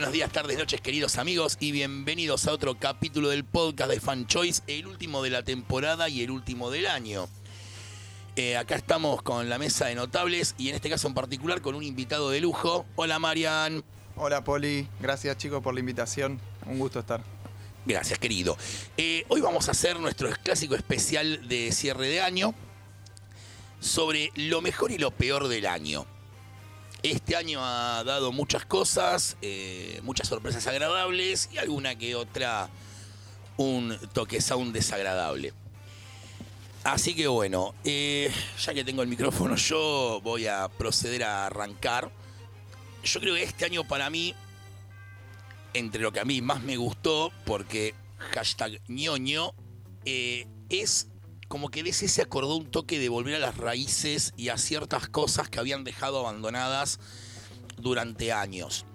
buenos días, tardes, noches, queridos amigos, y bienvenidos a otro capítulo del podcast de Fan Choice, el último de la temporada y el último del año. Eh, acá estamos con la mesa de notables y en este caso en particular con un invitado de lujo. Hola Marian. Hola Poli, gracias chicos por la invitación, un gusto estar. Gracias, querido. Eh, hoy vamos a hacer nuestro clásico especial de cierre de año sobre lo mejor y lo peor del año. Este año ha dado muchas cosas, eh, muchas sorpresas agradables y alguna que otra un toque sound desagradable. Así que bueno, eh, ya que tengo el micrófono yo voy a proceder a arrancar. Yo creo que este año para mí, entre lo que a mí más me gustó, porque hashtag ñoño, eh, es como que DC se acordó un toque de volver a las raíces y a ciertas cosas que habían dejado abandonadas durante años.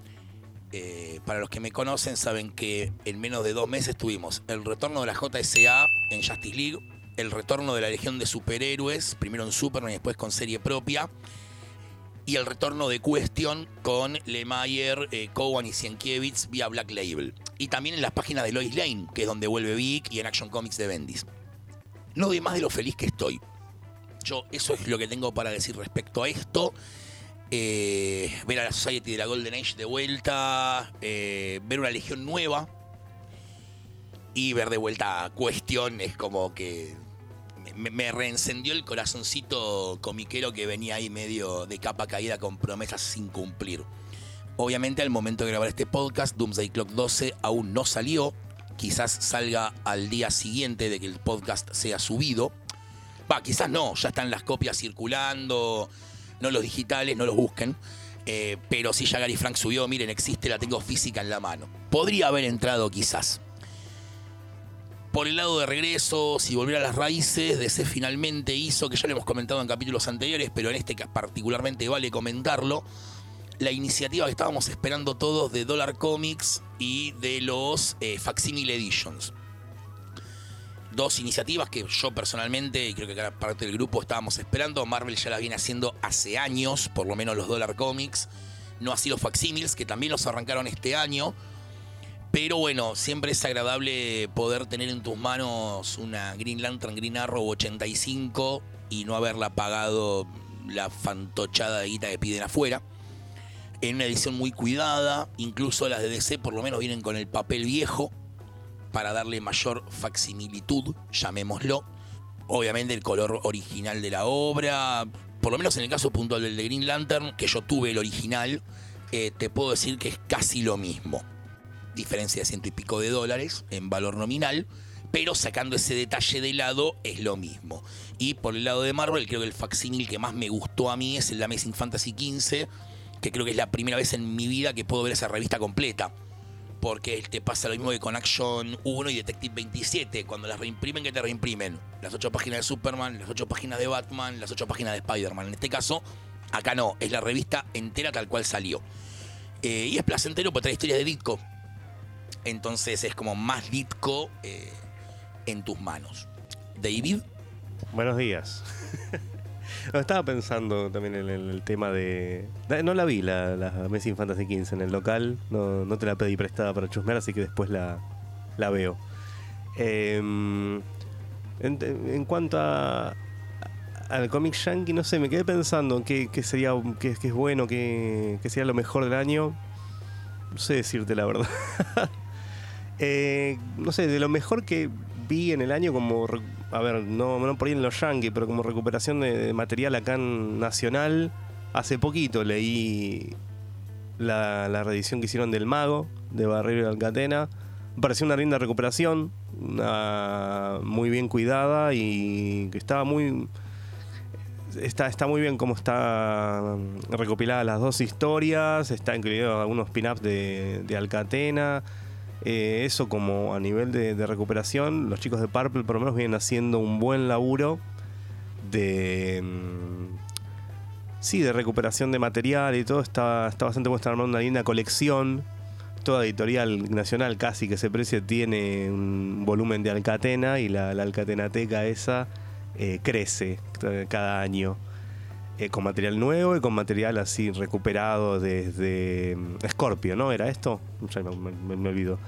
Eh, para los que me conocen saben que en menos de dos meses tuvimos el retorno de la JSA en Justice League, el retorno de la Legión de Superhéroes, primero en Superman y después con serie propia, y el retorno de Question con Lemire, eh, Cowan y Sienkiewicz vía Black Label. Y también en las páginas de Lois Lane, que es donde vuelve Vic, y en Action Comics de Bendis no doy más de lo feliz que estoy. Yo, eso es lo que tengo para decir respecto a esto. Eh, ver a la Society de la Golden Age de vuelta, eh, ver una legión nueva y ver de vuelta cuestiones como que me, reencendió el corazoncito comiquero que venía ahí medio de capa caída con promesas sin cumplir. Obviamente al momento de grabar este podcast, Doomsday Clock 12 aún no salió, quizás salga al día siguiente de que el podcast sea subido. Va, quizás no, ya están las copias circulando, no los digitales, no los busquen. Eh, pero si ya Gary Frank subió, miren, existe, la tengo física en la mano. Podría haber entrado quizás. Por el lado de regreso, si volviera a las raíces, DC finalmente hizo, que ya lo hemos comentado en capítulos anteriores, pero en este particularmente vale comentarlo, la iniciativa que estábamos esperando todos de Dollar Comics y de los eh, Facsimile Editions. Dos iniciativas que yo personalmente, y creo que cada parte del grupo estábamos esperando. Marvel ya las viene haciendo hace años, por lo menos los Dollar Comics. No así los Facsimiles, que también los arrancaron este año. Pero bueno, siempre es agradable poder tener en tus manos una Green Lantern Green Arrow 85 y no haberla pagado la fantochada de guita que piden afuera en una edición muy cuidada, incluso las de DC por lo menos vienen con el papel viejo para darle mayor facsimilitud, llamémoslo. Obviamente el color original de la obra, por lo menos en el caso puntual del de Green Lantern, que yo tuve el original, eh, te puedo decir que es casi lo mismo. Diferencia de ciento y pico de dólares en valor nominal, pero sacando ese detalle de lado es lo mismo. Y por el lado de Marvel, creo que el facsimil que más me gustó a mí es el de Amazing Fantasy XV que creo que es la primera vez en mi vida que puedo ver esa revista completa. Porque te pasa lo mismo que con Action 1 y Detective 27, cuando las reimprimen, que te reimprimen. Las ocho páginas de Superman, las ocho páginas de Batman, las ocho páginas de Spider-Man. En este caso, acá no, es la revista entera tal cual salió. Eh, y es placentero porque trae historias de Ditko. Entonces es como más Ditko eh, en tus manos. David. Buenos días. Estaba pensando también en el, tema de. No la vi, la, la Fantasy 15 en el local. No, no, te la pedí prestada para chusmear, así que después la, la veo. Em, en, cuanto a, al cómic yankee, no sé, me quedé pensando qué, qué sería qué, es bueno, qué, qué, sería lo mejor del año. No sé decirte la verdad. Eh, no sé, de lo mejor que vi en el año como a ver, no, no por ahí en los Yankees, pero como recuperación de, material acá en Nacional, hace poquito leí la, la, reedición que hicieron del Mago, de Barrero y Alcatena. Pareció una linda recuperación, muy bien cuidada y que estaba muy... Está, está muy bien cómo está recopilada las dos historias, está incluido algunos pin-ups de, de Alcatena. Eh, eso como a nivel de, recuperación, los chicos de Purple por lo menos vienen haciendo un buen laburo de... Mm, sí, de recuperación de material y todo. Está, está bastante bueno, armando una linda colección. Toda editorial nacional casi que se precia tiene un volumen de Alcatena y la, la Alcatenateca esa eh, crece cada año. Eh, con material nuevo y con material así recuperado desde mm, Scorpio, ¿no? ¿Era esto? Ya me, me- me olvido.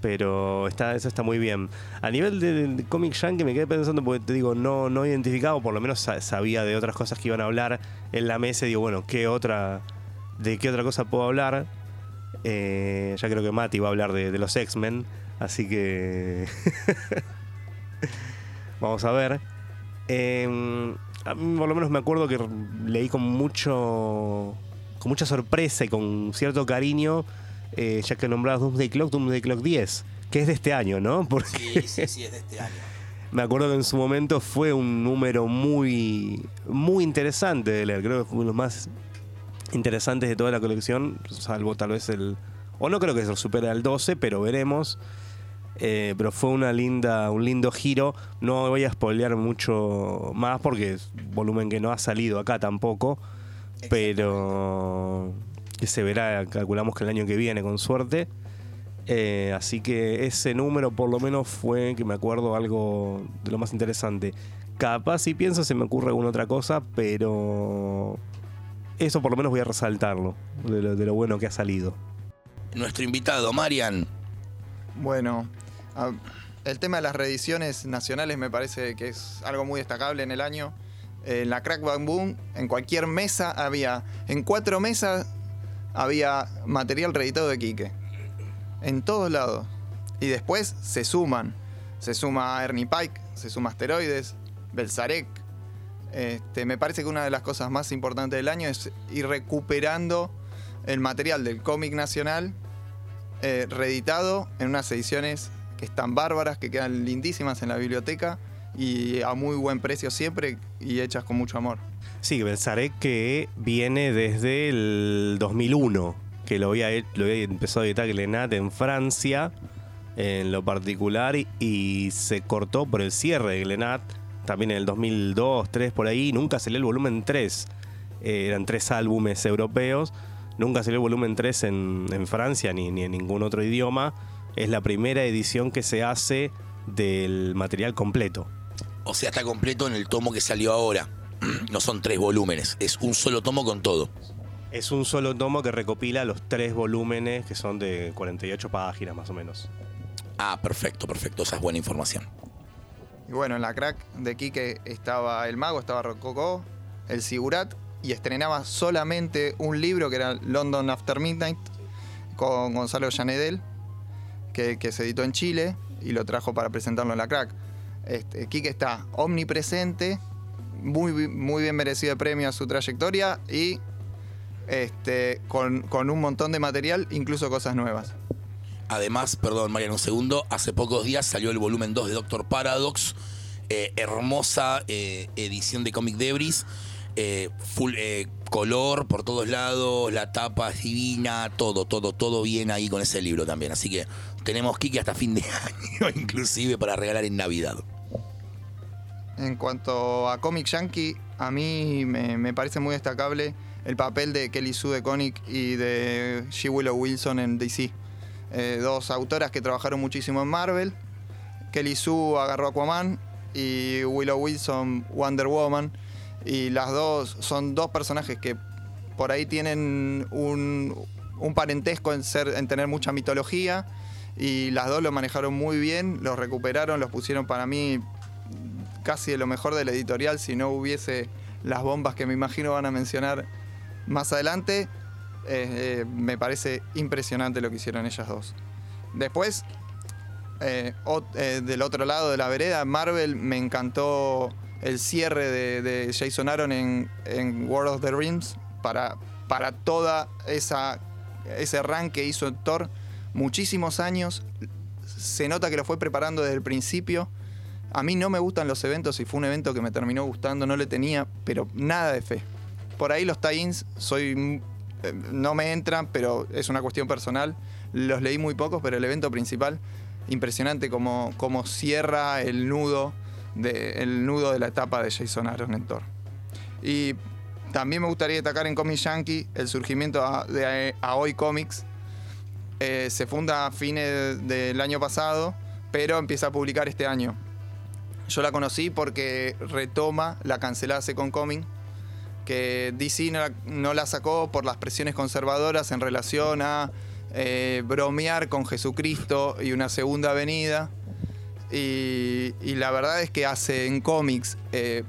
Pero está, eso está muy bien. A nivel de, de Comic Yankee me quedé pensando porque te digo, no, no identificado, por lo menos sa- sabía de otras cosas que iban a hablar en la mesa y digo, bueno, ¿qué otra, ¿de qué otra cosa puedo hablar? Eh, ya creo que Mati va a hablar de, de los X-Men, así que vamos a ver. Eh, por lo menos me acuerdo que leí con mucho con mucha sorpresa y con cierto cariño, eh, ya que nombrabas Doomsday Clock, Doomsday Clock 10, que es de este año, ¿no? Porque Sí, sí, sí, es de este año. me acuerdo que en su momento fue un número muy, muy interesante de leer. Creo que fue uno de los más interesantes de toda la colección, salvo tal vez el... O no creo que se supere al 12, pero veremos. Eh, pero fue una linda, un lindo giro. No voy a spoilear mucho más porque es volumen que no ha salido acá tampoco. Pero que se verá, calculamos que el año que viene con suerte. Eh, así que ese número por lo menos fue, que me acuerdo, algo de lo más interesante. Capaz si pienso se me ocurre alguna otra cosa, pero eso por lo menos voy a resaltarlo, de lo, de lo bueno que ha salido. Nuestro invitado, Marian. Bueno, a- el tema de las reediciones nacionales me parece que es algo muy destacable en el año. En la Crack Bang Boom, en cualquier mesa había, en cuatro mesas había material reeditado de Quique. En todos lados. Y después se suman. Se suma Ernie Pike, se suma Asteroides, Belzarek. Este, me parece que una de las cosas más importantes del año es ir recuperando el material del cómic nacional eh, reeditado en unas ediciones están bárbaras, que quedan lindísimas en la biblioteca y a muy buen precio siempre y hechas con mucho amor. Sí, Belzarek que viene desde el 2001, que lo había, lo había empezado a editar Glenat en Francia, en lo particular, y, se cortó por el cierre de Glenat, también en el 2002, 3 por ahí, nunca salió el volumen 3, eh, eran tres álbumes europeos, nunca salió el volumen 3 en, en Francia ni, ni en ningún otro idioma, es la primera edición que se hace del material completo. O sea, está completo en el tomo que salió ahora. No son tres volúmenes, es un solo tomo con todo. Es un solo tomo que recopila los tres volúmenes que son de 48 páginas más o menos. Ah, perfecto, perfecto. Esa es buena información. Y bueno, en la crack de Quique estaba el mago, estaba Rococó, el Sigurat y estrenaba solamente un libro que era London After Midnight con Gonzalo Llanedel, que, se editó en Chile y lo trajo para presentarlo en la crack. Este, Quique está omnipresente, muy, muy bien merecido el premio a su trayectoria y este, con, con un montón de material, incluso cosas nuevas. Además, perdón, Marian, un segundo. Hace pocos días salió el volumen 2 de Doctor Paradox. eh, hermosa eh, edición de Comic Debris. eh, full eh, color por todos lados. La tapa es divina. Todo, todo, todo bien ahí con ese libro también. Así que tenemos Kiki hasta fin de año, inclusive para regalar en Navidad. En cuanto a Comic Yankee, a mí me, parece muy destacable el papel de Kelly Sue de Comic y de G. Willow Wilson en DC. Eh, dos autoras que trabajaron muchísimo en Marvel. Kelly Sue agarró Aquaman y Willow Wilson Wonder Woman. Y las dos son dos personajes que por ahí tienen un, un parentesco en, ser, en tener mucha mitología. Y las dos lo manejaron muy bien, los recuperaron, los pusieron para mí casi de lo mejor de la editorial si no hubiese las bombas que me imagino van a mencionar más adelante. Eh, eh, me parece impresionante lo que hicieron ellas dos. Después, eh, del otro lado de la vereda, Marvel me encantó el cierre de, Jason Aaron en, World of the Rings para, para toda esa ese run que hizo Thor muchísimos años. Se nota que lo fue preparando desde el principio. A mí no me gustan los eventos y fue un evento que me terminó gustando, no le tenía, pero nada de fe. Por ahí los tie-ins soy mm, eh, no me entran, pero es una cuestión personal. Los leí muy pocos, pero el evento principal impresionante como, cierra el nudo de, el nudo de la etapa de Jason Aaron en. Y también me gustaría destacar en Comic Yankee el surgimiento de Aoi Comics. Eh, se funda a fines del año pasado, pero empieza a publicar este año. Yo la conocí porque retoma la cancelada Second Coming, que DC no la, sacó por las presiones conservadoras en relación a eh, bromear con Jesucristo y una segunda venida. Y, y la verdad es que hace en cómics eh,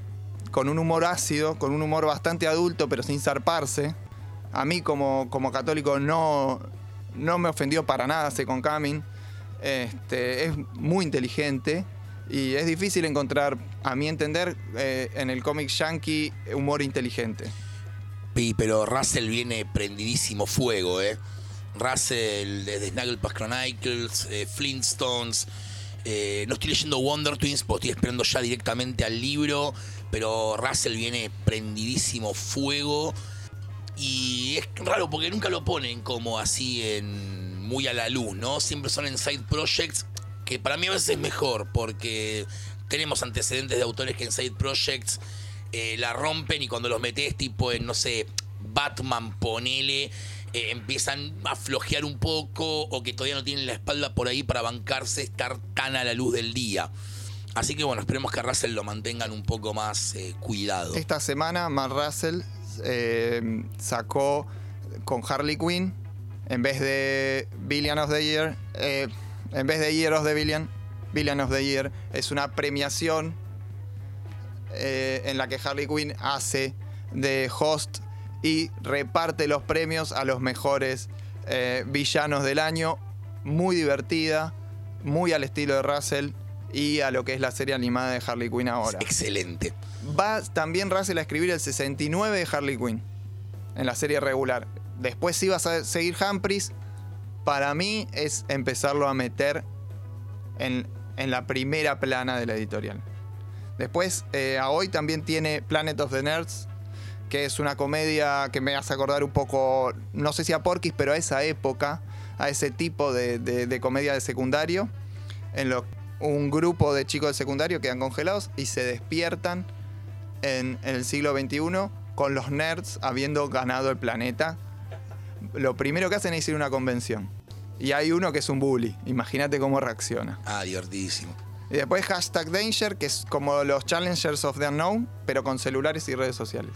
con un humor ácido, con un humor bastante adulto, pero sin zarparse. A mí como, como católico no, no me ofendió para nada Second Coming. Este, es muy inteligente y es difícil encontrar, a mi entender, eh, en el cómic yankee humor inteligente. Sí, pero Russell viene prendidísimo fuego, ¿eh? Russell desde Snagglepuss Chronicles, eh, Flintstones. eh, no estoy leyendo Wonder Twins porque estoy esperando ya directamente al libro. Pero Russell viene prendidísimo fuego. Y es raro porque nunca lo ponen como así en muy a la luz, ¿no? Siempre son en side projects, que para mí a veces es mejor porque tenemos antecedentes de autores que en side projects eh, la rompen y cuando los metes tipo en, no sé, Batman, ponele, eh, empiezan a flojear un poco o que todavía no tienen la espalda por ahí para bancarse estar tan a la luz del día. Así que bueno, esperemos que Russell lo mantengan un poco más eh, cuidado. Esta semana Mark Russell eh, sacó con Harley Quinn, en vez de Billion of the Year, eh, en vez de Year of the Billion, Billion of the Year, es una premiación eh, en la que Harley Quinn hace de host y reparte los premios a los mejores eh, villanos del año. Muy divertida, muy al estilo de Russell y a lo que es la serie animada de Harley Quinn ahora. Excelente. Va también Russell a escribir el 69 de Harley Quinn en la serie regular. Después sí vas a seguir Humphries. Para mí es empezarlo a meter en, en la primera plana de la editorial. Después, eh, a hoy también tiene Planet of the Nerds, que es una comedia que me hace acordar un poco, no sé si a Porky's, pero a esa época, a ese tipo de, de- de comedia de secundario, en lo un grupo de chicos de secundario quedan congelados y se despiertan en, el siglo XXI con los nerds habiendo ganado el planeta. Lo primero que hacen es ir a una convención. Y hay uno que es un bully. Imagínate cómo reacciona. Ah, divertidísimo. Y después hashtag Danger, que es como los Challengers of the Unknown, pero con celulares y redes sociales.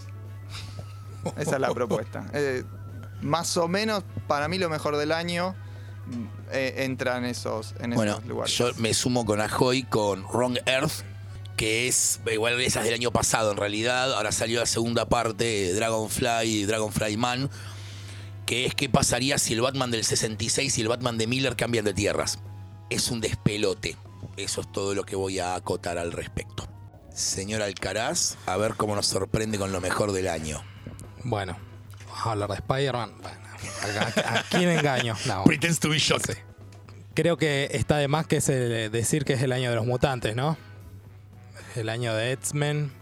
Esa es la propuesta. Eh, más o menos, para mí lo mejor del año eh, entra en esos, en Bueno, esos lugares. yo me sumo con Ajoy con Wrong Earth, que es igual de esas del año pasado en realidad. Ahora salió la segunda parte, Dragonfly, Dragonfly Man, que es qué pasaría si el Batman del 66 y el Batman de Miller cambian de tierras. Es un despelote. Eso es todo lo que voy a acotar al respecto. Señor Alcaraz, a ver cómo nos sorprende con lo mejor del año. Bueno, vamos a hablar de Spider-Man. Bueno, ¿a, a- a quién engaño? No, Pretends to be shocked. sí. Creo que está de más que es el- decir que es el año de los mutantes, ¿no? El año de X-Men.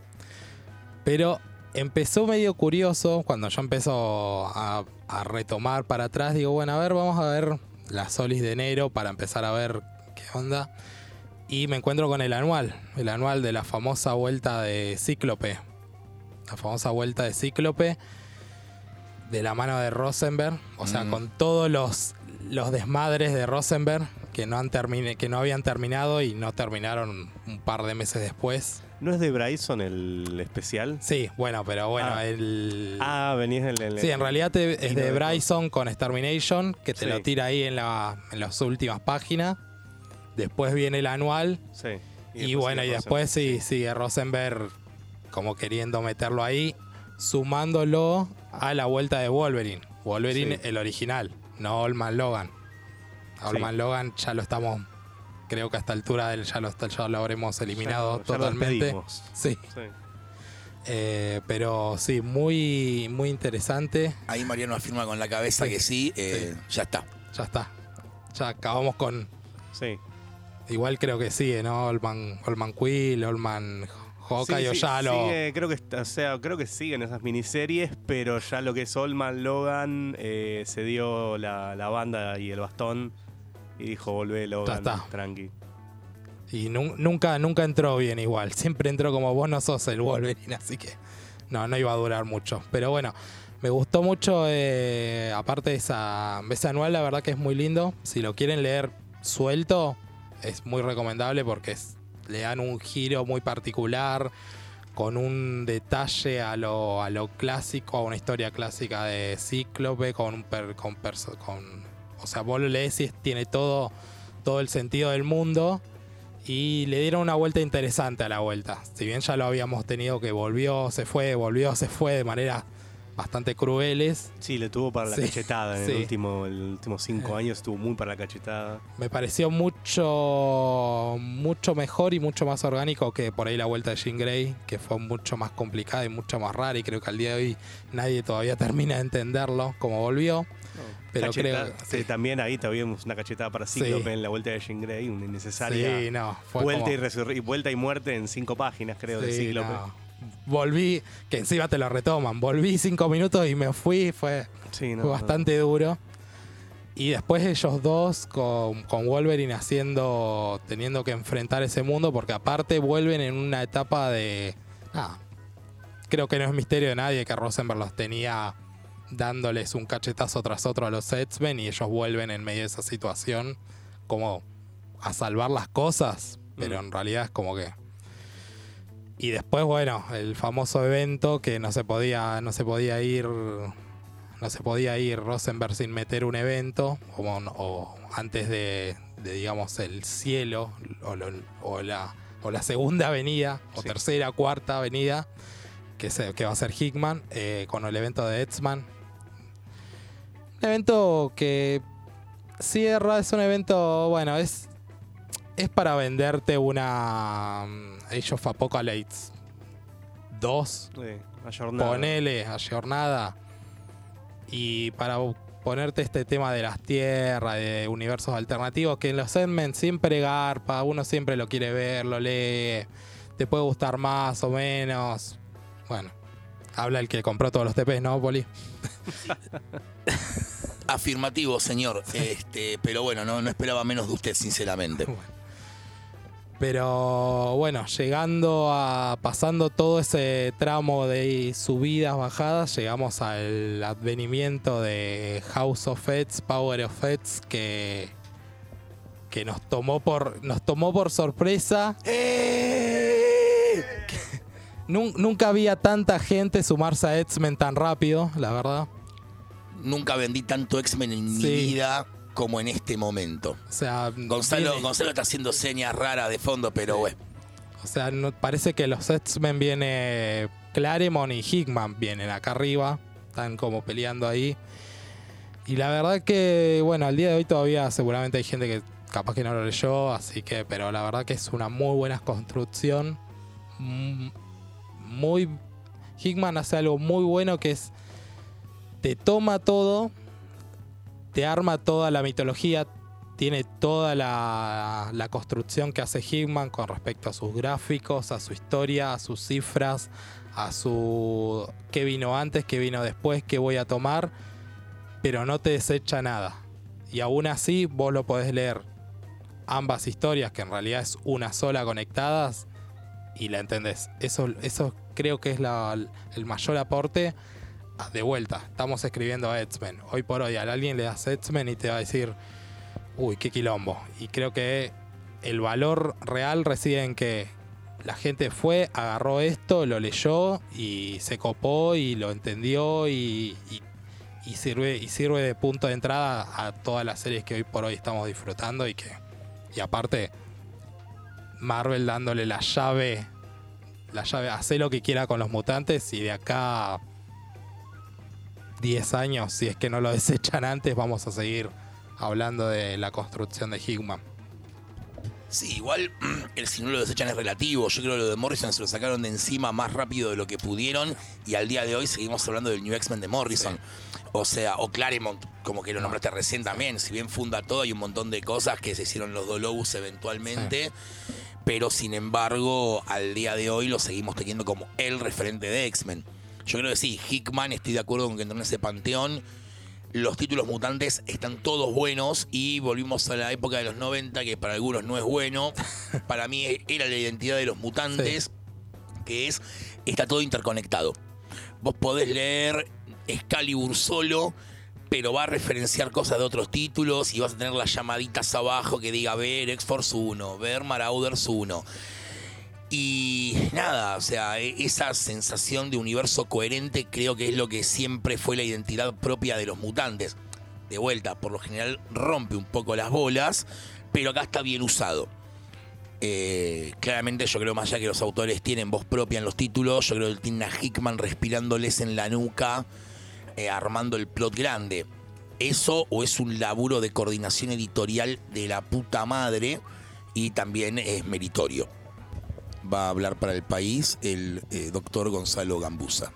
Pero empezó medio curioso cuando yo empezó a, a retomar para atrás. Digo, bueno, a ver, vamos a ver las solis de enero para empezar a ver qué onda. Y me encuentro con el anual, el anual de la famosa vuelta de Cíclope. La famosa vuelta de Cíclope de la mano de Rosenberg. O sea, Mm. con todos los, los desmadres de Rosenberg que no, han termine, que no habían terminado y no terminaron un par de meses después. ¿No es de Bryson el especial? Sí, bueno, pero bueno, Ah. el... Ah, venís en el. Sí, en realidad te- es de Bryson con Extermination, que te Sí. lo tira ahí en, la, en las últimas páginas. Después viene el anual. Sí. Y, bueno, y después sí, sigue Rosenberg como queriendo meterlo ahí, sumándolo a la vuelta de Wolverine. Wolverine, Sí. el original, no Olman Logan. A Olman Sí. Logan ya lo estamos, creo que a esta altura del- ya, lo, ya lo habremos eliminado Ya ya totalmente. despedimos. sí, Sí. Eh, pero sí, muy, muy interesante. Ahí Mariano afirma con la cabeza Sí. que sí, eh, ya está. Ya está. Ya acabamos con. Sí. Igual creo que sigue, ¿no? Olman, Olman Quill, Olman Hawkeye Sí, o sí, ya lo. sigue, creo que está- o sea, creo que siguen esas miniseries, pero ya lo que es Olman Logan eh, se dio la, la banda y el bastón y dijo volvé Logan, está. tranqui. Y nu- nunca, nunca entró bien igual. Siempre entró como vos no sos el Wolverine, así que no, no iba a durar mucho. Pero bueno, me gustó mucho, eh, aparte de esa, ese anual, la verdad que es muy lindo. Si lo quieren leer suelto, es muy recomendable porque es- le dan un giro muy particular con un detalle a lo, a lo clásico, a una historia clásica de Cíclope, con un per- con, con o sea, vos lo lees y tiene todo, todo el sentido del mundo. Y le dieron una vuelta interesante a la vuelta. Si bien ya lo habíamos tenido que volvió, se fue, volvió, se fue de manera bastante crueles. Sí, le tuvo para la Sí, cachetada en sí. el último, el últimos cinco Eh. años, estuvo muy para la cachetada. Me pareció mucho, mucho mejor y mucho más orgánico que por ahí la vuelta de Jean Grey, que fue mucho más complicada y mucho más rara. Y creo que al día de hoy nadie todavía termina de entenderlo como volvió. Pero Cacheta- creo- sí, también ahí tuvimos una cachetada para Sí. Cíclope en la vuelta de Jean Grey, una innecesaria Sí, no, fue vuelta, como- y vuelta y muerte en cinco páginas, creo, de Cíclope. no. Volví, que encima te lo retoman. Volví cinco minutos y me fui. Fue, Sí, no, fue no. bastante duro. Y después ellos dos con, con Wolverine haciendo, teniendo que enfrentar ese mundo, porque aparte vuelven en una etapa de. creo que no es misterio de nadie que Rosenberg los tenía dándoles un cachetazo tras otro a los X-Men y ellos vuelven en medio de esa situación como a salvar las cosas, pero Mm. en realidad es como que. Y después, bueno, el famoso evento que no se podía, no se podía ir no se podía ir Rosenberg sin meter un evento, como, o antes de, de, digamos, el cielo, o, lo- o la, o la segunda avenida, o Sí. tercera, cuarta avenida, que, se, que va a ser Hickman, eh, con el evento de Edsman. Un evento que cierra, es un evento, bueno, es, es para venderte una mm, Age of Apocalypse 2, Sí, ponele a jornada y para ponerte este tema de las tierras, de universos alternativos, que en los Endmen siempre garpa, uno siempre lo quiere ver, lo lee, te puede gustar más o menos. Bueno, habla el que compró todos los TPs, ¿no, Poli? Afirmativo, señor. Este, pero bueno, no, no esperaba menos de usted, sinceramente. Pero bueno, llegando a. pasando todo ese tramo de subidas, bajadas, llegamos al advenimiento de House of Eds, Power of Eds, que. que nos tomó por. nos tomó por sorpresa. Nun- nunca había tanta gente sumarse a X-Men tan rápido, la verdad. Nunca vendí tanto X-Men en mi vida como en este momento. O sea, Gonzalo, viene- Gonzalo está haciendo señas raras de fondo, pero bueno. O sea, no- parece que los X-Men viene Claremont y Hickman vienen acá arriba. Están como peleando ahí. Y la verdad que, bueno, al día de hoy todavía seguramente hay gente que capaz que no lo leyó, así que, pero la verdad que es una muy buena construcción. Mm, Muy. Hickman hace algo muy bueno que es. Te toma todo, te arma toda la mitología, tiene toda la, construcción que hace Hickman con respecto a sus gráficos, a su historia, a sus cifras, a su qué vino antes, qué vino después, qué voy a tomar, pero no te desecha nada. Y aún así vos lo podés leer ambas historias, que en realidad es una sola conectadas, y la entendés. Eso, eso creo que es la- el mayor aporte. Ah, De vuelta, estamos escribiendo a X-Men. Hoy por hoy a alguien le das X-Men y te va a decir, uy, qué quilombo. Y creo que el valor real reside en que la gente fue, agarró esto, lo leyó y se copó y lo entendió y, sirve, sirve de punto de entrada a todas las series que hoy por hoy estamos disfrutando y que, y aparte, Marvel dándole la llave, la llave, hace lo que quiera con los mutantes y de acá 10 años, si es que no lo desechan antes, vamos a seguir hablando de la construcción de Hickman. Sí, igual el si no lo desechan es relativo. Yo creo que lo de Morrison se lo sacaron de encima más rápido de lo que pudieron y al día de hoy seguimos hablando del New X-Men de Morrison. O sea, o Claremont, como que lo nombraste recién también. Si bien funda todo, hay un montón de cosas que se hicieron los Dolobus eventualmente. Pero sin embargo, al día de hoy lo seguimos teniendo como el referente de X-Men. Yo creo que sí, Hickman, estoy de acuerdo con que entró en ese panteón. Los títulos mutantes están todos buenos y volvimos a la época de los 90, que para algunos no es bueno. Para mí era la identidad de los mutantes, que es, está todo interconectado. Vos podés leer Excalibur solo, pero va a referenciar cosas de otros títulos y vas a tener las llamaditas abajo que diga ver X-Force 1, ver Marauders 1. Y nada, o sea, e- esa sensación de universo coherente creo que es lo que siempre fue la identidad propia de los mutantes. De vuelta, por lo general rompe un poco las bolas, pero acá está bien usado. Eh, claramente yo creo más allá que los autores tienen voz propia en los títulos, yo creo que tiene a Hickman respirándoles en la nuca, eh, armando el plot grande. Eso o es un laburo de coordinación editorial de la puta madre y también es meritorio. Va a hablar para el país el eh, doctor Gonzalo Gambusa.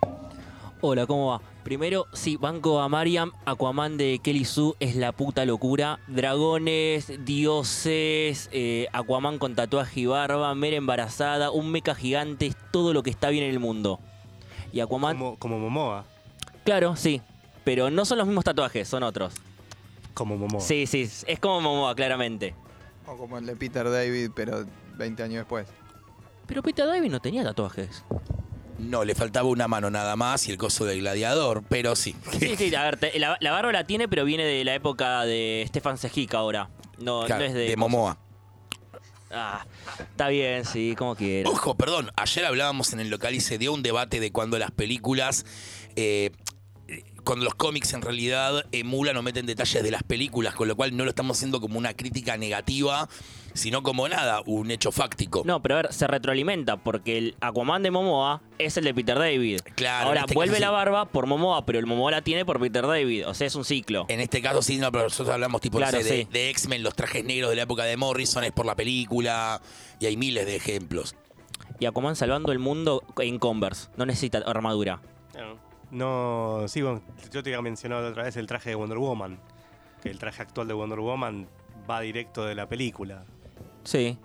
Hola, ¿cómo va? Primero, sí, banco a Mariam, Aquaman de Kelly Sue es la puta locura. Dragones, dioses, eh, Aquaman con tatuaje y barba, Mera embarazada, un mecha gigante, es todo lo que está bien en el mundo. Y Aquaman, Como, como Momoa. claro, sí, pero no son los mismos tatuajes, son otros. Como Momoa. Sí, sí, es como Momoa, claramente. O como el de Peter David, pero 20 años después. Pero Peter David no tenía tatuajes. No, le faltaba una mano nada más y el coso del gladiador, pero sí. Sí, sí, a ver, te- la, la barba la tiene, pero viene de la época de Stefan Sejic ahora. No, Claro, no es de... de Momoa. Ah, está bien, sí, como quieras. Ojo, perdón, ayer hablábamos en el local y se dio un debate de cuando las películas, eh, cuando los cómics en realidad emulan o meten detalles de las películas, con lo cual no lo estamos haciendo como una crítica negativa, sino como nada, un hecho fáctico. No, pero a ver, se retroalimenta porque el Aquaman de Momoa es el de Peter David. Claro, Ahora en este vuelve caso la barba por Momoa, pero el Momoa la tiene por Peter David. O sea, es un ciclo. En este caso sí, no, pero nosotros hablamos tipo no Claro, sé, de, sí. de X-Men, los trajes negros de la época de Morrison, es por la película, y hay miles de ejemplos. Y Aquaman salvando el mundo en Converse. No necesita armadura. No, sí, bueno, yo te había mencionado la otra vez el traje de Wonder Woman. Que el traje actual de Wonder Woman va directo de la película. Sí.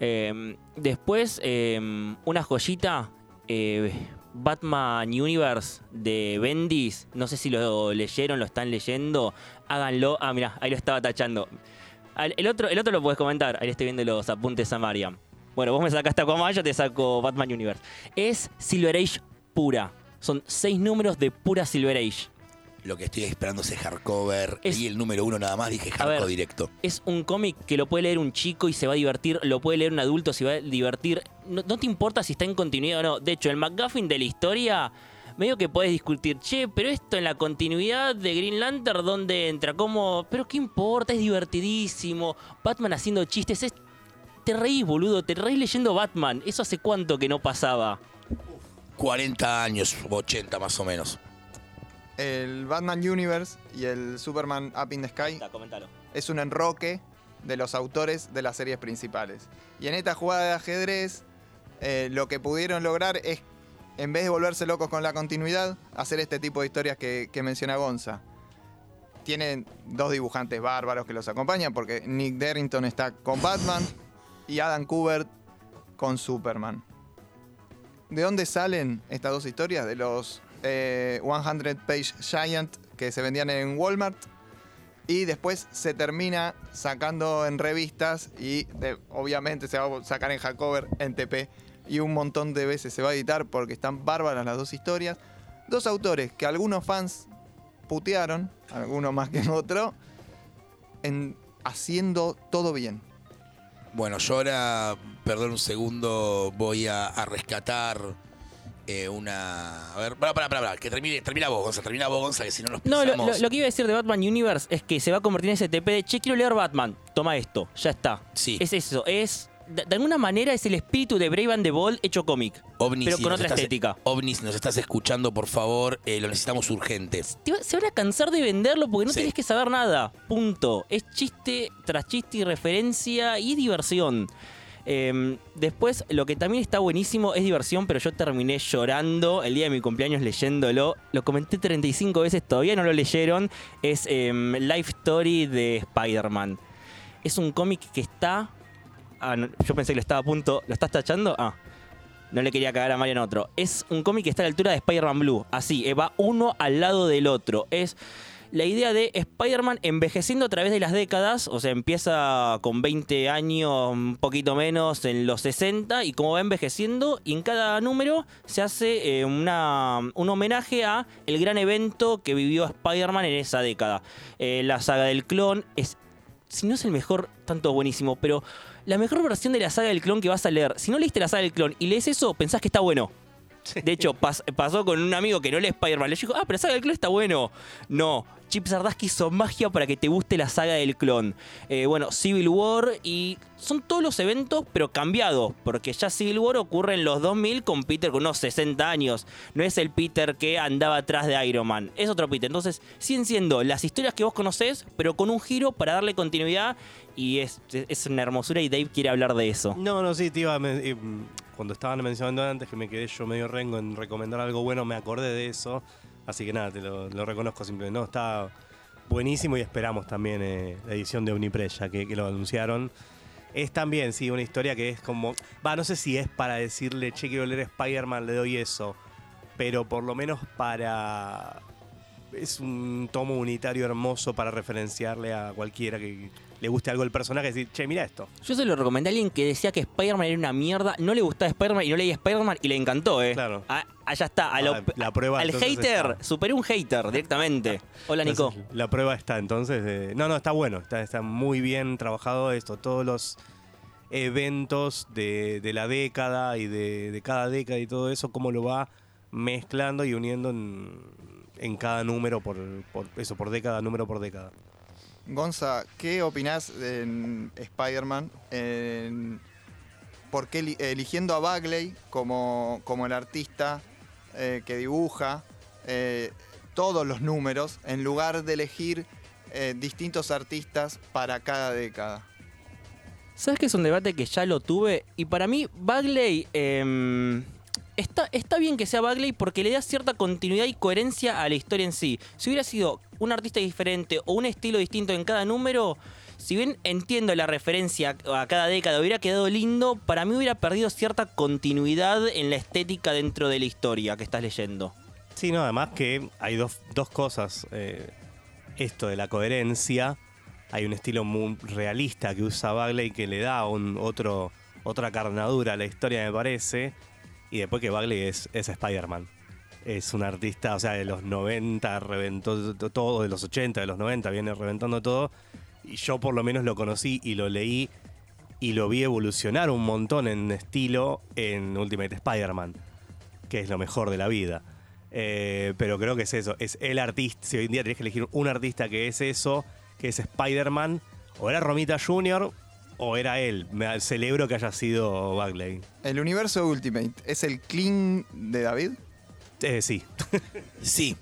Eh, después, eh, una joyita. eh, Batman Universe de Bendis. No sé si lo leyeron, lo están leyendo. Háganlo. Ah, mira, ahí lo estaba tachando. El otro, el otro lo puedes comentar. Ahí estoy viendo los apuntes a Mariam. Bueno, vos me sacaste Aquaman, yo te saco Batman Universe. Es Silver Age pura. Son seis números de pura Silver Age. Lo que estoy esperando es hardcover. Es- y el número uno nada más, dije hardcore ver. directo. Es un cómic que lo puede leer un chico y se va a divertir, lo puede leer un adulto y se va a divertir. No, no te importa si está en continuidad o no. De hecho, el McGuffin de la historia, medio que puedes discutir, che, pero esto en la continuidad de Green Lantern, ¿dónde entra? ¿Cómo? Pero qué importa, es divertidísimo. Batman haciendo chistes, es... Te reís, boludo, te reís leyendo Batman. ¿Eso hace cuánto que no pasaba? 40 años, 80 más o menos. El Batman Universe y el Superman Up in the Sky Da, es un enroque de los autores de las series principales. Y en esta jugada de ajedrez, eh, lo que pudieron lograr es, en vez de volverse locos con la continuidad, hacer este tipo de historias que, que menciona Gonza. Tienen dos dibujantes bárbaros que los acompañan, porque Nick Darrington está con Batman y Adam Kubert con Superman. ¿De dónde salen estas dos historias? De los eh, 100 Page Giant que se vendían en Walmart y después se termina sacando en revistas y obviamente se va a sacar en hardcover, en TP y un montón de veces se va a editar porque están bárbaras las dos historias. Dos autores que algunos fans putearon, algunos más que otro, en haciendo todo bien. Bueno, yo ahora, perdón un segundo, voy a rescatar eh, una. A ver, para, para, para, que termine, termina vos, Gonza, termina vos, Gonza, que si no nos No, lo, lo- lo que iba a decir de Batman Universe es que se va a convertir en ese TP de, che, quiero leer Batman, toma esto, ya está. Sí. Es eso, es... De, de alguna manera es el espíritu de Brave and the Bold hecho cómic, OVNI, pero si con nos otra estás- estética. OVNI, si nos estás escuchando, por favor, eh, lo necesitamos urgente. Te va- se van a cansar de venderlo porque no Sí. tenés que saber nada. Punto. Es chiste tras chiste y referencia y diversión. Eh, después, lo que también está buenísimo es diversión, pero yo terminé llorando el día de mi cumpleaños leyéndolo. Lo comenté 35 veces, todavía no lo leyeron. Es eh, Life Story de Spider-Man. Es un cómic que está. Ah, yo pensé que lo estaba a punto. ¿Lo estás tachando? Ah. No le quería cagar a Marian otro. Es un cómic que está a la altura de Spider-Man Blue. Así, eh, va uno al lado del otro. Es la idea de Spider-Man envejeciendo a través de las décadas. O sea, empieza con 20 años, un poquito menos, en los 60. Y como va envejeciendo, y en cada número se hace eh, una, un homenaje a el gran evento que vivió Spider-Man en esa década. Eh, la saga del clon es si no es el mejor, tanto buenísimo, pero la mejor versión de la saga del clon que vas a leer. Si no leíste la saga del clon y lees eso, pensás que está bueno. De hecho, pas- pasó con un amigo que no lee Spider-Man. Le dijo, ah, pero la saga del clon está bueno. No, Chip Zdarsky hizo magia para que te guste la saga del clon. Eh, bueno, Civil War y son todos los eventos, pero cambiados. Porque ya Civil War ocurre en los 2000 con Peter con unos 60 años. No es el Peter que andaba atrás de Iron Man. Es otro Peter. Entonces, siguen siendo las historias que vos conocés, pero con un giro para darle continuidad. Y es, es una hermosura y Dave quiere hablar de eso. No, no, sí, te iba a men- eh, mm, cuando estaban mencionando antes que me quedé yo medio rengo en recomendar algo bueno, me acordé de eso. Así que nada, te lo, reconozco simplemente. No, está buenísimo y esperamos también eh, la edición de Omnipress, ya que, que lo anunciaron. Es también, sí, una historia que es como. Va, no sé si es para decirle, che, quiero leer Spider-Man, le doy eso. Pero por lo menos para. Es un tomo unitario hermoso para referenciarle a cualquiera que le guste algo el personaje. Decir, che, mira esto. Yo se lo recomendé a alguien que decía que Spider-Man era una mierda, no le gustaba Spider-Man y no leía Spider-Man y le encantó, ¿eh? Claro. Ah, allá está. a lo- Ah, la prueba, al hater, está. superé un hater directamente. Hola, Nico. Entonces, la prueba está, entonces. eh, no, no, está bueno. Está, está muy bien trabajado esto. Todos los eventos de, de la década y de, de cada década y todo eso, cómo lo va mezclando y uniendo en, en cada número por, por eso, por década, número por década. Gonza, ¿qué opinás en Spider-Man? En- ¿Por qué eli- eligiendo a Bagley como, como el artista eh, que dibuja eh, todos los números en lugar de elegir eh, distintos artistas para cada década? ¿Sabes que es un debate que ya lo tuve? Y para mí, Bagley. Está, está bien que sea Bagley porque le da cierta continuidad y coherencia a la historia en sí. Si hubiera sido un artista diferente o un estilo distinto en cada número, si bien entiendo la referencia a cada década, hubiera quedado lindo, para mí hubiera perdido cierta continuidad en la estética dentro de la historia que estás leyendo. Sí, no, además que hay dos, dos cosas. eh, esto de la coherencia, hay un estilo muy realista que usa Bagley que le da un otro, otra carnadura a la historia, me parece. Y después que Bagley es, es Spider-Man. Es un artista, o sea, de los 90 reventó todo, de los 80, de los 90 viene reventando todo. Y yo por lo menos lo conocí y lo leí y lo vi evolucionar un montón en estilo en Ultimate Spider-Man, que es lo mejor de la vida. Eh, pero creo que es eso, es el artista. Si hoy en día tenés que elegir un artista que es eso, que es Spider-Man, o era Romita Jr. o era él. Me celebro que haya sido Bagley. ¿El universo Ultimate es el clean de David? Eh, sí. Sí,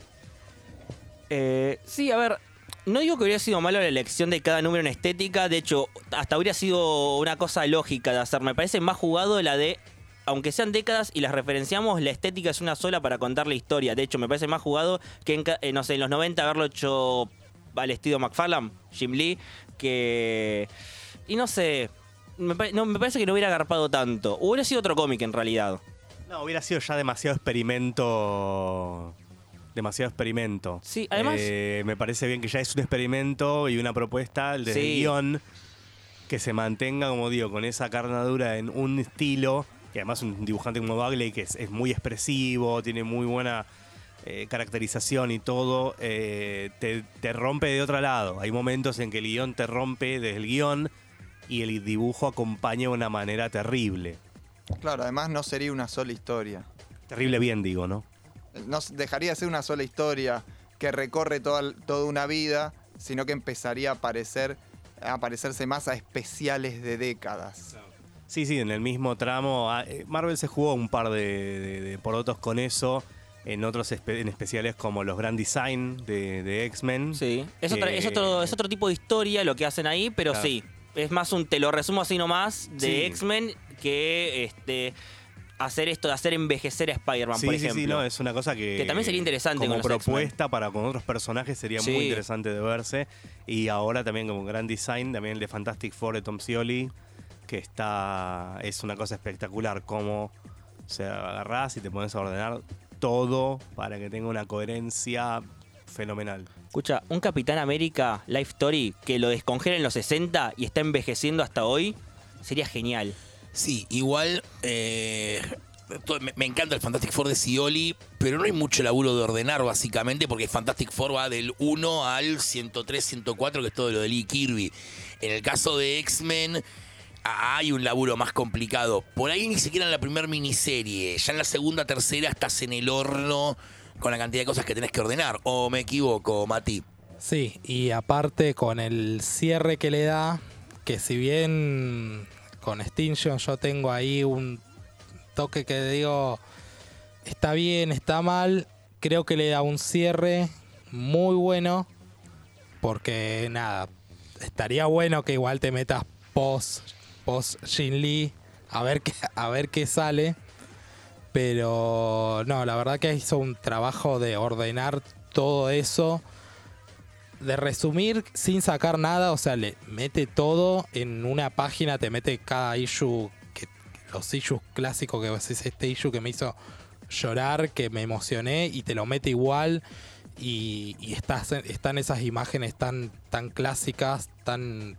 Eh, sí, a ver, no digo que hubiera sido malo la elección de cada número en estética, de hecho, hasta habría sido una cosa lógica de hacer. Me parece más jugado la de, aunque sean décadas y las referenciamos, la estética es una sola para contar la historia. De hecho, me parece más jugado que en, eh, no sé, en los 90 haberlo hecho al estilo McFarlane, Jim Lee, que... Y no sé, me, no, me parece que no hubiera agarpado tanto. Hubiera sido otro cómic en realidad. No, hubiera sido ya demasiado experimento. Demasiado experimento. Sí, además- Eh, me parece bien que ya es un experimento y una propuesta desde Sí. el guion que se mantenga, como digo, con esa carnadura en un estilo. Y además un dibujante como Bagley que es, es muy expresivo, tiene muy buena eh, caracterización y todo, eh, te, te rompe de otro lado. Hay momentos en que el guion te rompe desde el guion y el dibujo acompaña de una manera terrible. Claro, además no sería una sola historia. Terrible bien, digo, ¿no? No dejaría de ser una sola historia que recorre toda, toda una vida, sino que empezaría a parecer a parecerse más a especiales de décadas. Sí, sí, en el mismo tramo. ah, eh, Marvel se jugó un par de, de- de porotos con eso. En otros espe- en especiales como los Grand Design de, de X-Men. Sí, es, que- otra- es, otro, es otro tipo de historia lo que hacen ahí, pero Claro. sí, es más un, te lo resumo así nomás, de Sí. X-Men que este hacer esto de hacer envejecer a Spider-Man, Sí, por ejemplo. sí, no, es una cosa que. Que también sería interesante Como con propuesta para con otros personajes sería Sí. muy interesante de verse. Y ahora también como Grand Design, también el de Fantastic Four de Tom Scioli, que está. Es una cosa espectacular. Como o sea, agarrás y te pones a ordenar todo para que tenga una coherencia fenomenal. Escucha, un Capitán América Life Story que lo descongela en los 60 y está envejeciendo hasta hoy, sería genial. Sí, igual eh, me, me encanta el Fantastic Four de Scioli, pero no hay mucho laburo de ordenar básicamente porque Fantastic Four va del 1 al 103, 104, que es todo lo de Lee Kirby. En el caso de X-Men hay un laburo más complicado. Por ahí ni siquiera en la primera miniserie. Ya en la segunda, tercera estás en el horno con la cantidad de cosas que tenés que ordenar. ¿O me equivoco, Mati? Sí, y aparte con el cierre que le da, que si bien con Extinction yo tengo ahí un toque que digo, está bien, está mal, creo que le da un cierre muy bueno, porque nada, estaría bueno que igual te metas post, post Shin Lee, a ver qué, a ver qué sale. Pero no, la verdad que hizo un trabajo de ordenar todo eso de resumir sin sacar nada, o sea, le mete todo en una página, te mete cada issue, que, los issues clásicos que es este issue que me hizo llorar, que me emocioné y te lo mete igual y, están esas imágenes tan, tan clásicas, tan,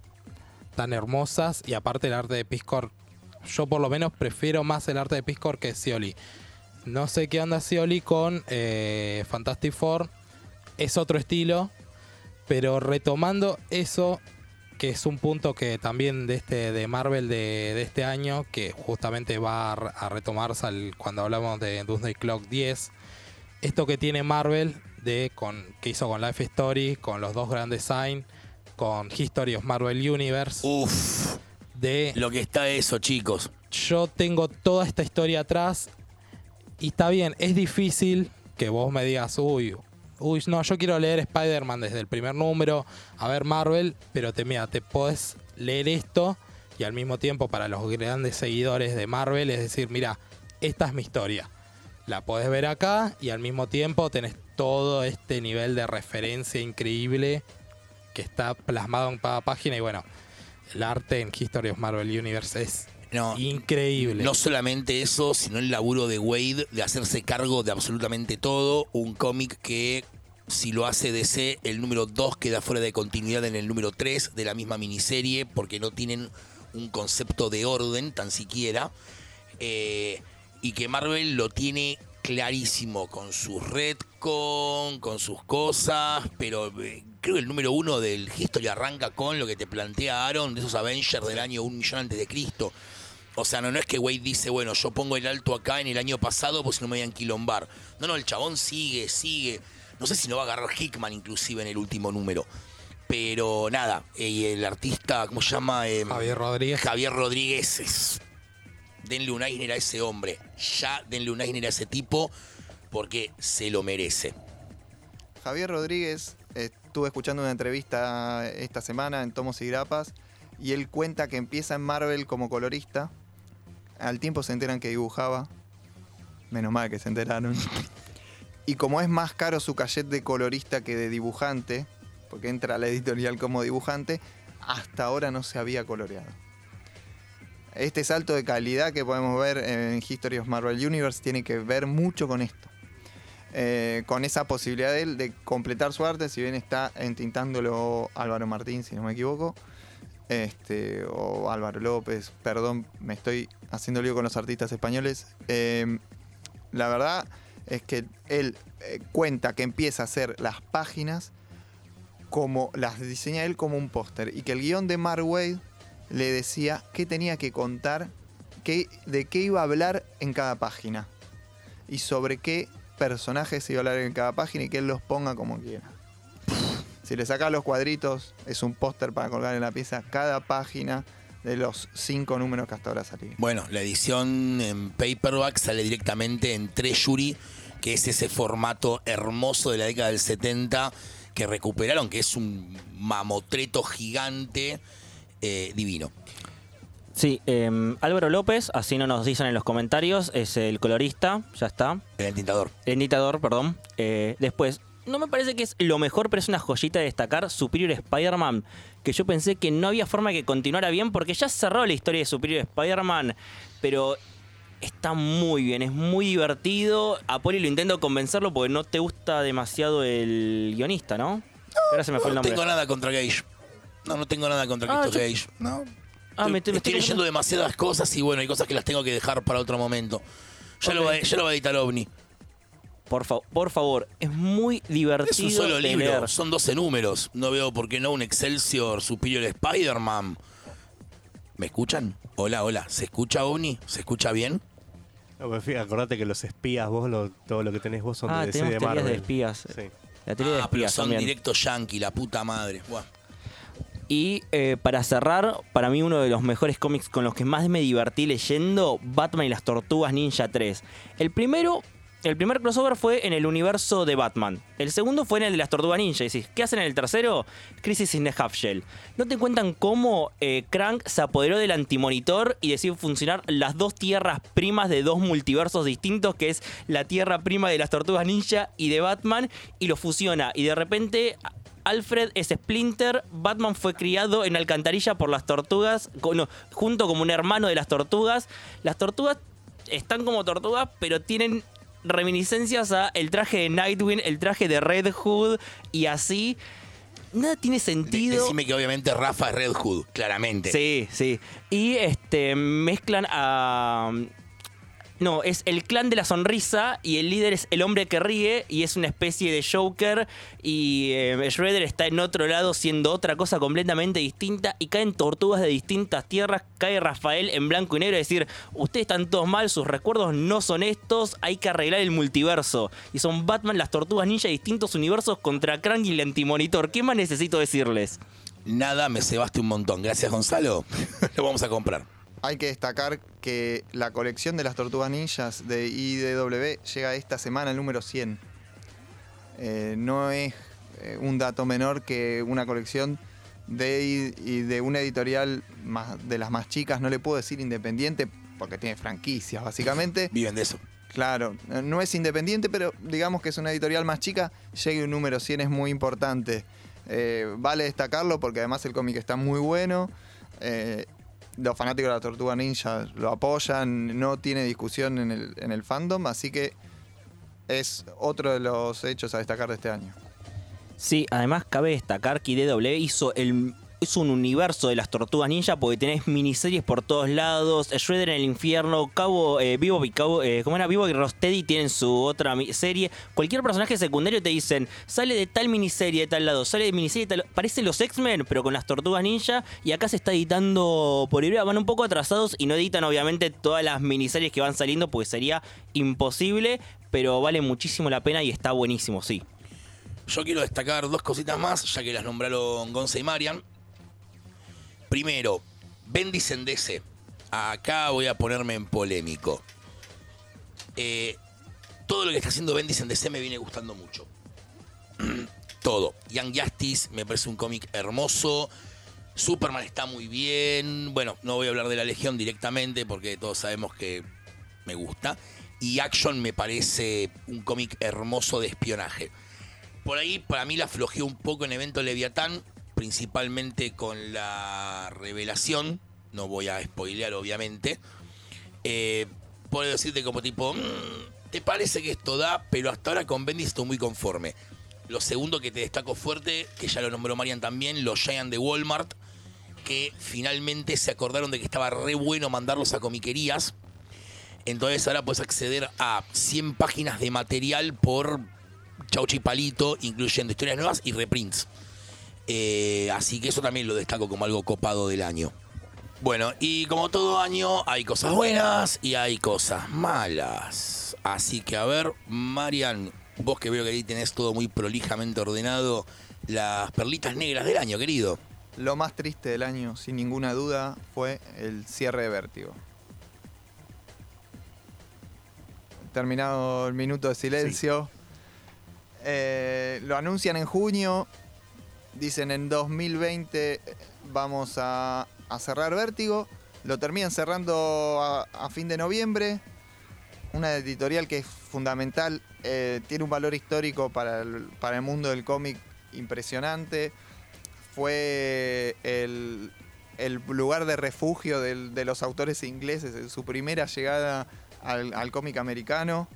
tan hermosas y aparte el arte de Piscor, yo por lo menos prefiero más el arte de Piscor que Scioli. No sé qué onda Scioli con eh, Fantastic Four, es otro estilo, pero retomando eso, que es un punto que también de este de Marvel de, de este año, que justamente va a, a retomarse al- cuando hablamos de Doomsday Clock 10, esto que tiene Marvel de con que hizo con Life Story, con los dos grandes sign, con History of Marvel Universe, Uf, de lo que está eso, chicos. yo tengo toda esta historia atrás y está bien, es difícil que vos me digas, uy, uy, no, yo quiero leer Spider-Man desde el primer número, a ver Marvel, pero te mira, te podés leer esto y al mismo tiempo para los grandes seguidores de Marvel es decir, mira, esta es mi historia. La podés ver acá y al mismo tiempo tenés todo este nivel de referencia increíble que está plasmado en cada página y bueno, el arte en History of Marvel Universe es No, increíble. No solamente eso, sino el laburo de Wade de hacerse cargo de absolutamente todo. Un cómic que, si lo hace DC, el número 2 queda fuera de continuidad en el número 3 de la misma miniserie, porque no tienen un concepto de orden tan siquiera. Eh, y que Marvel lo tiene clarísimo con sus retcon, con sus cosas, pero eh, creo que el número uno del History arranca con lo que te plantea Aaron de esos Avengers del año un millón antes de Cristo. O sea, no, no es que Wade dice, bueno, yo pongo el alto acá en el año pasado, pues si no me voy a enquilombar. No, no, el chabón sigue, sigue. No sé si no va a agarrar Hickman inclusive en el último número. Pero nada, y el artista, ¿cómo se llama? Eh, Javier Rodríguez. Javier Rodríguez es- Denle un Eisner a ese hombre. Ya denle un Eisner a ese tipo porque se lo merece. Javier Rodríguez, estuve escuchando una entrevista esta semana en Tomos y Grapas y él cuenta que empieza en Marvel como colorista. Al tiempo se enteran que dibujaba. Menos mal que se enteraron. Y como es más caro su cachet de colorista que de dibujante, porque entra a la editorial como dibujante, hasta ahora no se había coloreado. Este salto de calidad que podemos ver en History of Marvel Universe tiene que ver mucho con esto eh, con esa posibilidad de él de completar su arte, si bien está entintándolo Álvaro Martín, si no me equivoco, este, o Álvaro López, perdón, me estoy haciendo lío con los artistas españoles. Eh, la verdad es que él eh, cuenta que empieza a hacer las páginas como las diseña él como un póster y que el guion de Mark Wade le decía qué tenía que contar, qué, de qué iba a hablar en cada página y sobre qué personajes iba a hablar en cada página y que él los ponga como quiera. Si le saca los cuadritos, es un póster para colgar en la pieza cada página de los cinco números que hasta ahora salieron. Bueno, la edición en paperback sale directamente en Treasury, que es ese formato hermoso de la década del 70 que recuperaron, que es un mamotreto gigante eh, divino. Sí, eh, Álvaro López, así no nos dicen en los comentarios, es el colorista, ya está. El entintador. El editador, perdón. Eh, después, no me parece que es lo mejor, pero es una joyita de destacar Superior Spider-Man, que yo pensé que no había forma que continuara bien, porque ya cerró la historia de Superior Spider-Man, pero está muy bien, es muy divertido. A Poli lo intento convencerlo porque no te gusta demasiado el guionista, ¿no? Ahora se me fue el No nombre. tengo nada contra Gage. No, no tengo nada contra Ah, yo- Gage. No. Ah, me estoy- me estoy estoy leyendo demasiadas cosas y bueno, hay cosas que las tengo que dejar para otro momento. Ya, lo, va, ya lo va a editar OVNI. Por, fa- por favor, es muy divertido. Es un solo de libro, leer. son 12 números. No veo por qué no un Excelsior Superior Spider-Man. ¿Me escuchan? Hola, hola. ¿Se escucha OVNI? ¿Se escucha bien? No, pero fíjate, acordate que los espías, vos, lo- todo lo que tenés vos son Ah, de DC tenemos de teorías Marvel. de espías. Sí. La teoría de Ah, pero espías son también. directo yankee, la puta madre. Buah. Y eh, para cerrar, para mí uno de los mejores cómics con los que más me divertí leyendo, Batman y las Tortugas Ninja 3. El primero, el primer crossover fue en el universo de Batman. El segundo fue en el de las Tortugas Ninja. Y decís, ¿qué hacen en el tercero? Crisis in the Half Shell. ¿No te cuentan cómo eh, Crank se apoderó del antimonitor y decidió funcionar las dos tierras primas de dos multiversos distintos, que es la tierra prima de las Tortugas Ninja y de Batman, y lo fusiona? Y de repente Alfred es Splinter, Batman fue criado en alcantarilla por las tortugas, co- no, junto como un hermano de las tortugas. Las tortugas están como tortugas, pero tienen reminiscencias a el traje de Nightwing, el traje de Red Hood y así. Nada tiene De- sentido. Decime que obviamente Rafa es Red Hood, claramente. Sí, sí. Y este mezclan a. No, es el clan de la sonrisa y el líder es el hombre que ríe y es una especie de Joker y eh, Shredder está en otro lado siendo otra cosa completamente distinta y caen tortugas de distintas tierras, cae Rafael en blanco y negro y decir, ustedes están todos mal, sus recuerdos no son estos, hay que arreglar el multiverso. Y son Batman, las tortugas ninja distintos universos contra Krang y el antimonitor. ¿Qué más necesito decirles? Nada, me cebaste un montón. Gracias, Gonzalo. Lo vamos a comprar. Hay que destacar que la colección de las tortugas ninjas de IDW llega esta semana al número 100. Eh, no es eh, un dato menor que una colección de, y de una editorial más, de las más chicas, no le puedo decir independiente porque tiene franquicias básicamente. Viven de eso. Claro, no es independiente, pero digamos que es una editorial más chica, llegue un número 100 es muy importante. Eh, vale destacarlo porque además el cómic está muy bueno. eh, los fanáticos de la Tortuga Ninja lo apoyan, no tiene discusión en el, fandom, así que es otro de los hechos a destacar de este año. Sí, además cabe destacar que IDW hizo el hizo un universo de las tortugas ninja porque tenés miniseries por todos lados, Shredder en el infierno, Cabo eh, Vivo y Cabo, eh, ¿cómo era? Vivo y Rosteady tienen su otra serie. Cualquier personaje secundario te dicen, sale de tal miniserie de tal lado, sale de miniserie de tal Parecen los X-Men, pero con las tortugas ninja. Y acá se está editando por Ibrea. Van un poco atrasados y no editan obviamente todas las miniseries que van saliendo porque sería imposible. Pero vale muchísimo la pena y está buenísimo, sí. Yo quiero destacar dos cositas más, ya que las nombraron Gonza y Marian. Primero, Bendis en DC. Acá voy a ponerme en polémico. Eh, todo lo que está haciendo Bendis en me viene gustando mucho. todo. Young Justice me parece un cómic hermoso. Superman está muy bien. Bueno, no voy a hablar de la Legión directamente porque todos sabemos que me gusta. Y Action me parece un cómic hermoso de espionaje. Por ahí, para mí, la flojeó un poco en evento Leviatán, principalmente con la revelación. No voy a spoilear, obviamente. Eh, puedo decirte como tipo, "Mm, ¿te parece que esto da? Pero hasta ahora con Bendis estoy muy conforme. Lo segundo que te destaco fuerte, que ya lo nombró Marian también, los Giant de Walmart, que finalmente se acordaron de que estaba re bueno mandarlos a comiquerías. Entonces ahora puedes acceder a 100 páginas de material por chauchi palito, incluyendo historias nuevas y reprints. Eh, así que eso también lo destaco como algo copado del año. Bueno, y como todo año hay cosas buenas y hay cosas malas. Así que a ver, Marian, vos que veo que ahí tenés todo muy prolijamente ordenado, las perlitas negras del año, querido. Lo más triste del año, sin ninguna duda, fue el cierre de Vértigo. Terminado el minuto de silencio. Eh, lo anuncian en junio. Dicen en 2020 vamos a, cerrar Vértigo. Lo terminan cerrando a, fin de noviembre. Una editorial que es fundamental. eh, tiene un valor histórico para el, mundo del cómic impresionante fue el, lugar de refugio de los autores ingleses en su primera llegada al, al cómic americano,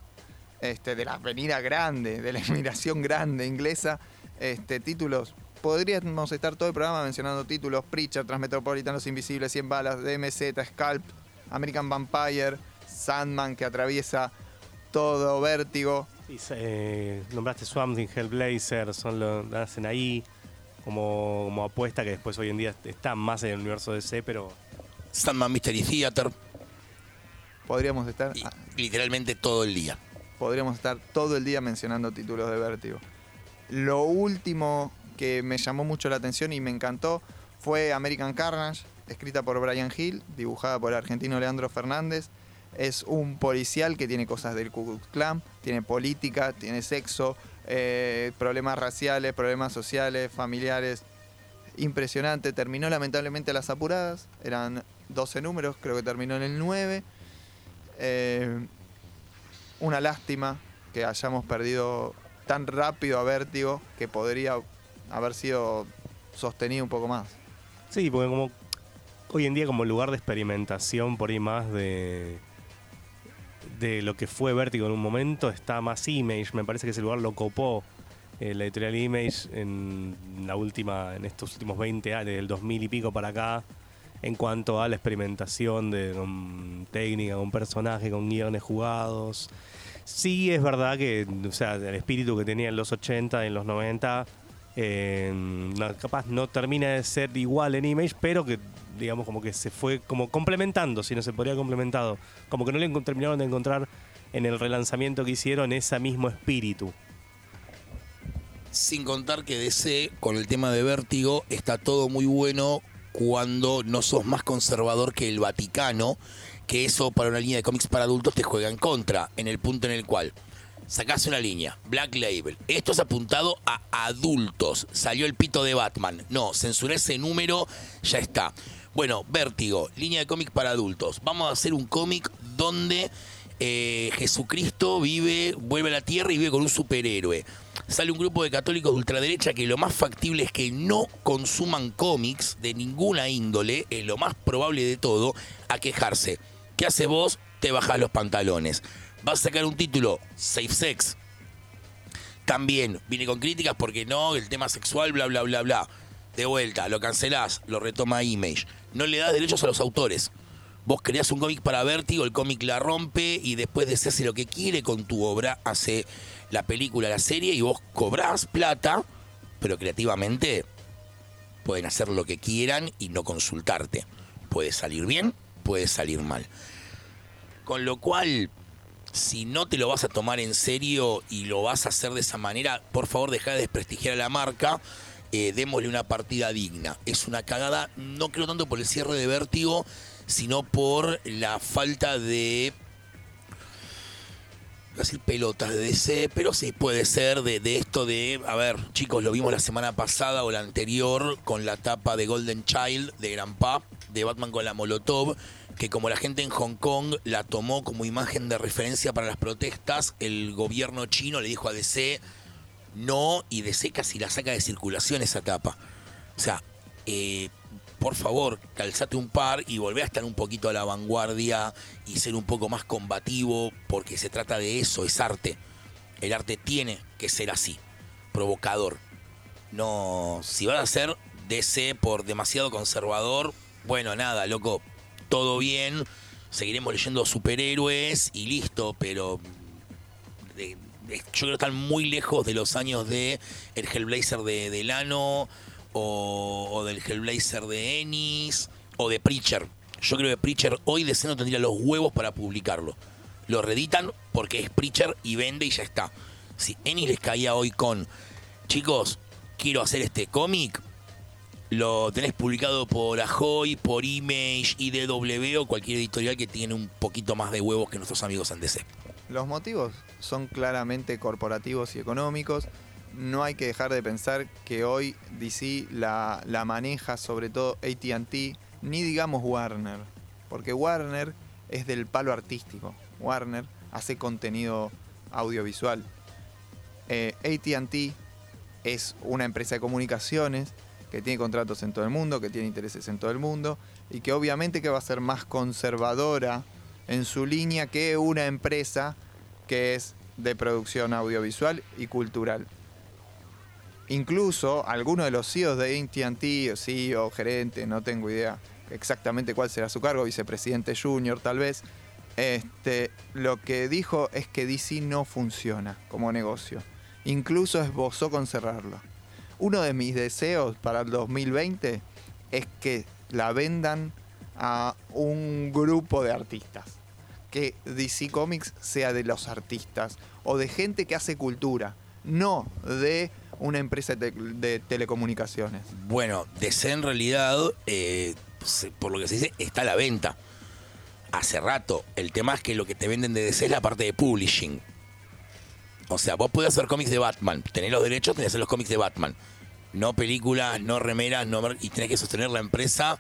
este, de la avenida grande, de la inmigración grande inglesa, este, títulos. Podríamos estar todo el programa mencionando títulos, Preacher, Transmetropolitan, Los Invisibles, 100 Balas, DMZ, Scalp, American Vampire, Sandman que atraviesa todo, Vértigo. Y, eh, nombraste Swamp Thing, Hellblazer, son lo hacen ahí como, como apuesta que después hoy en día están más en el universo DC, pero Sandman Mystery Theater, Podríamos estar, y literalmente todo el día. podríamos estar todo el día mencionando títulos de Vértigo. Lo último que me llamó mucho la atención y me encantó fue American Carnage, escrita por Brian Hill, dibujada por el argentino Leandro Fernández. Es un policial que tiene cosas del Ku Klux Klan, tiene política, tiene sexo, eh, problemas raciales, problemas sociales, familiares. Impresionante. Terminó lamentablemente las apuradas. Eran 12 números, creo que terminó en el 9. Eh, una lástima que hayamos perdido tan rápido a Vértigo que podría haber sido sostenido un poco más. Sí, porque como hoy en día como lugar de experimentación por ahí más de de lo que fue Vértigo en un momento está más Image, me parece que ese lugar lo copó eh, la editorial Image en la última en estos últimos 20 años, del 2000 y pico para acá en cuanto a la experimentación de con técnica, con personaje, con guiones jugados. Sí, es verdad que, o sea, el espíritu que tenía en los 80, en los 90, capaz no termina de ser igual en Image, pero que, digamos, como que se fue como complementando, si no se podría complementado. Como que no le terminaron de encontrar en el relanzamiento que hicieron ese mismo espíritu. Sin contar que DC, con el tema de vértigo, está todo muy bueno cuando no sos más conservador que el Vaticano, que eso para una línea de cómics para adultos te juega en contra, en el punto en el cual sacás una línea, Black Label, esto es apuntado a adultos, salió el pito de Batman, no, censuré ese número, ya está. Bueno, Vértigo, línea de cómics para adultos, vamos a hacer un cómic donde eh, Jesucristo vive, vuelve a la tierra y vive con un superhéroe. Sale un grupo de católicos de ultraderecha que lo más factible es que no consuman cómics de ninguna índole, es lo más probable de todo, a quejarse. ¿Qué hace vos? Te bajás los pantalones. Vas a sacar un título, Safe Sex. También viene con críticas porque no, el tema sexual, bla, bla, bla, bla. De vuelta, lo cancelás, lo retoma Image. No le das derechos a los autores. Vos creás un cómic para Vértigo, el cómic la rompe y después de lo que quiere con tu obra, hace la película, la serie y vos cobrás plata, pero creativamente pueden hacer lo que quieran y no consultarte. Puede salir bien, puede salir mal. Con lo cual, si no te lo vas a tomar en serio y lo vas a hacer de esa manera, por favor deja de desprestigiar a la marca. eh, démosle una partida digna. Es una cagada, no creo tanto por el cierre de vértigo, sino por la falta de. voy a decir pelotas de DC, pero sí puede ser de, de esto de. A ver, chicos, lo vimos la semana pasada o la anterior con la tapa de Golden Child de Grandpa, de Batman con la Molotov, que como la gente en Hong Kong la tomó como imagen de referencia para las protestas, el gobierno chino le dijo a DC no, y DC casi la saca de circulación esa tapa. O sea, eh, por favor, calzate un par y volvé a estar un poquito a la vanguardia y ser un poco más combativo, porque se trata de eso, es arte. El arte tiene que ser así, provocador. No, si vas a ser DC por demasiado conservador, bueno, nada, loco, todo bien, seguiremos leyendo superhéroes y listo, pero de- de- yo creo que están muy lejos de los años de el Hellblazer de, de Lano o, del Hellblazer de Ennis o de Preacher. Yo creo que Preacher hoy DC no tendría los huevos para publicarlo. Lo reeditan porque es Preacher y vende y ya está. Si Ennis les caía hoy con, chicos, quiero hacer este cómic, lo tenés publicado por Ahoy, por Image, IDW o cualquier editorial que tiene un poquito más de huevos que nuestros amigos en DC. Los motivos son claramente corporativos y económicos. No hay que dejar de pensar que hoy DC la, la maneja sobre todo ATT, ni digamos Warner, porque Warner es del palo artístico. Warner hace contenido audiovisual. Eh, ATT es una empresa de comunicaciones que tiene contratos en todo el mundo, que tiene intereses en todo el mundo y que obviamente que va a ser más conservadora en su línea que una empresa que es de producción audiovisual y cultural. Incluso algunos de los CEOs de AT&T, o CEO, gerente, no tengo idea exactamente cuál será su cargo, vicepresidente junior tal vez, este, lo que dijo es que DC no funciona como negocio. Incluso esbozó con cerrarlo. Uno de mis deseos para el 2020 es que la vendan a un grupo de artistas. Que DC Comics sea de los artistas o de gente que hace cultura, no de una empresa de, telecomunicaciones. Bueno, DC en realidad, eh, por lo que se dice, está a la venta. Hace rato. El tema es que lo que te venden de DC es la parte de publishing. O sea, vos podés hacer cómics de Batman. Tenés los derechos, tenés que hacer los cómics de Batman. No películas, no remeras, no y tenés que sostener la empresa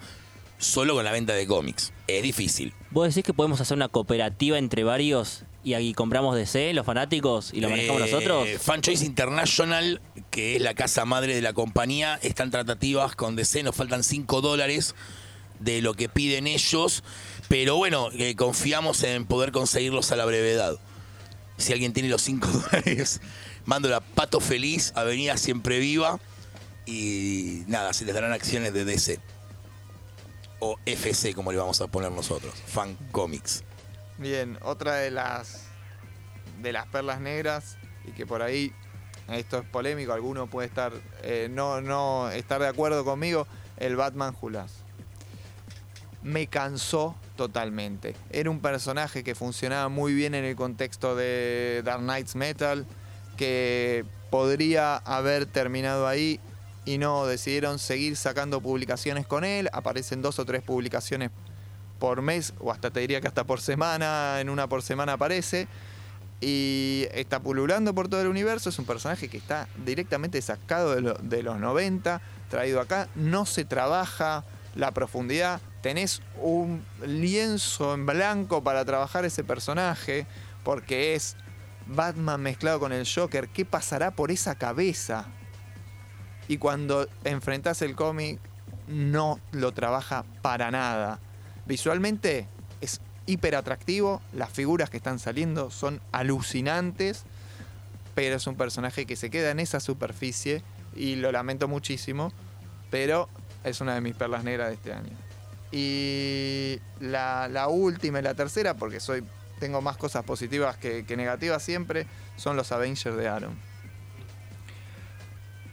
solo con la venta de cómics. Es difícil. ¿Vos decís que podemos hacer una cooperativa entre varios y ahí compramos DC, los fanáticos, y lo manejamos Eh, nosotros? Fan Choice International, que es la casa madre de la compañía, están tratativas con DC, nos faltan 5 dólares de lo que piden ellos, pero bueno, eh, confiamos en poder conseguirlos a la brevedad. Si alguien tiene los 5 dólares, mando a Pato Feliz, Avenida Siempre Viva, y nada, se les darán acciones de DC. O FC, como le vamos a poner nosotros, Fan Comics. Bien, otra de las de las perlas negras y que por ahí esto es polémico, alguno puede estar eh, no no estar de acuerdo conmigo, el Batman Julas. Me cansó totalmente. Era un personaje que funcionaba muy bien en el contexto de Dark Knights Metal, que podría haber terminado ahí y no decidieron seguir sacando publicaciones con él. Aparecen dos o tres publicaciones por mes, o hasta te diría que hasta por semana, en una por semana aparece. Y está pululando por todo el universo. Es un personaje que está directamente sacado de, de los 90, traído acá. No se trabaja la profundidad. Tenés un lienzo en blanco para trabajar ese personaje, porque es Batman mezclado con el Joker. ¿Qué pasará por esa cabeza? Y cuando enfrentás el cómic, no lo trabaja para nada. Visualmente es hiper atractivo, las figuras que están saliendo son alucinantes, pero es un personaje que se queda en esa superficie y lo lamento muchísimo, pero es una de mis perlas negras de este año. Y la, última y la tercera, porque soy tengo más cosas positivas que, que negativas siempre, son los Avengers de Aaron.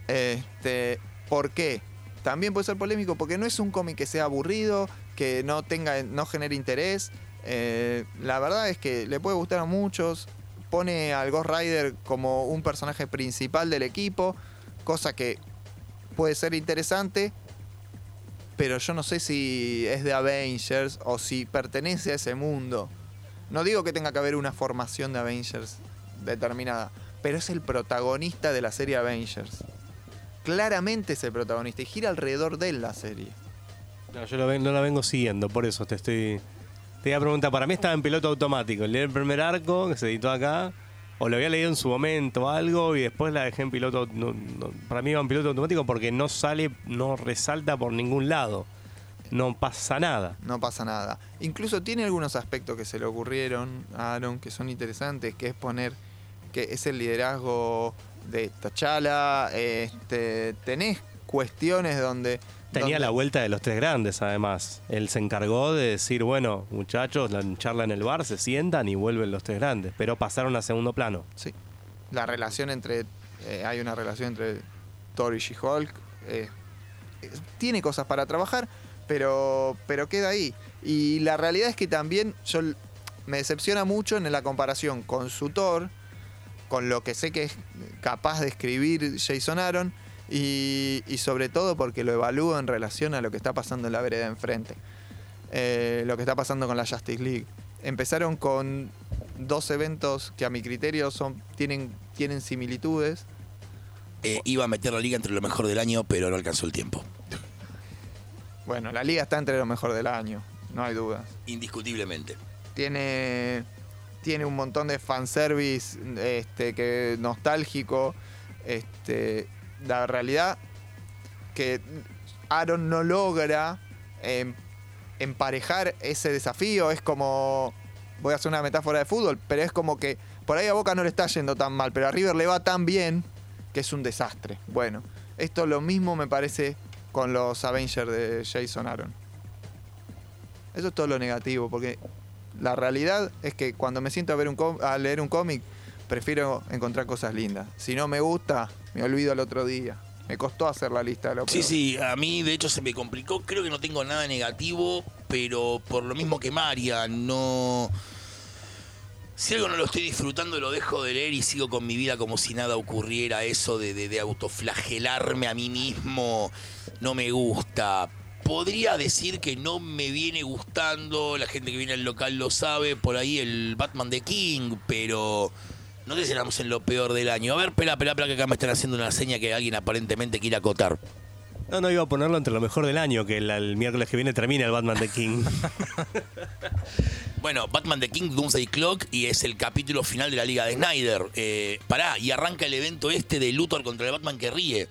Este, ¿Por qué? También puede ser polémico porque no es un cómic que sea aburrido, que no tenga, no genere interés. Eh, la verdad es que le puede gustar a muchos. Pone al Ghost Rider como un personaje principal del equipo, cosa que puede ser interesante, pero yo no sé si es de Avengers o si pertenece a ese mundo. No digo que tenga que haber una formación de Avengers determinada, pero es el protagonista de la serie Avengers. Claramente es el protagonista y gira alrededor de él la serie. No, yo lo ven- no la vengo siguiendo, por eso te estoy. Te iba a preguntar, para mí estaba en piloto automático. Leí el primer arco que se editó acá, o lo había leído en su momento algo, y después la dejé en piloto. para mí iba en piloto automático porque no sale, no resalta por ningún lado. No pasa nada. No pasa nada. Incluso tiene algunos aspectos que se le ocurrieron a Aaron que son interesantes, que es poner que es el liderazgo de T'Challa. Este, tenés cuestiones donde... Tenía la vuelta de los tres grandes, además. Él se encargó de decir, bueno, muchachos, la charla en el bar, se sientan y vuelven los tres grandes. Pero pasaron a segundo plano. Sí. La relación entre. eh, hay una relación entre Thor y She-Hulk. eh, tiene cosas para trabajar, pero, pero queda ahí. Y la realidad es que también yo me decepciona mucho en la comparación con su Thor, con lo que sé que es capaz de escribir Jason Aaron, y, y sobre todo porque lo evalúo en relación a lo que está pasando en la vereda enfrente. Eh, lo que está pasando con la Justice League. Empezaron con dos eventos que a mi criterio son, tienen, tienen similitudes. Eh, iba a meter la liga entre lo mejor del año, pero no alcanzó el tiempo. Bueno, la liga está entre lo mejor del año, no hay dudas. Indiscutiblemente. Tiene, tiene un montón de fanservice este, que nostálgico. Este, la realidad que Aaron no logra em, emparejar ese desafío. Es como, voy a hacer una metáfora de fútbol, pero es como que por ahí a Boca no le está yendo tan mal, pero a River le va tan bien que es un desastre. Bueno, esto lo mismo me parece con los Avengers de Jason Aaron. Eso es todo lo negativo, porque la realidad es que cuando me siento a, ver un a leer un cómic, prefiero encontrar cosas lindas. Si no me gusta, me olvido al otro día. Me costó hacer la lista de lo Sí, sí, a mí de hecho se me complicó. Creo que no tengo nada negativo, pero por lo mismo que María, no. Si algo no lo estoy disfrutando, lo dejo de leer y sigo con mi vida como si nada ocurriera. Eso de, de- de autoflagelarme a mí mismo no me gusta. Podría decir que no me viene gustando, la gente que viene al local lo sabe, por ahí el Batman de King, pero no sé si estamos en lo peor del año. A ver, pela, pela, pela, que acá me están haciendo una seña que alguien aparentemente quiere acotar. No, no iba a ponerlo entre lo mejor del año, que el, el miércoles que viene termina el Batman de King. Bueno, Batman The King, Doomsday Clock, y es el capítulo final de la Liga de Snyder. Eh, pará, y arranca el evento este de Luthor contra el Batman que ríe.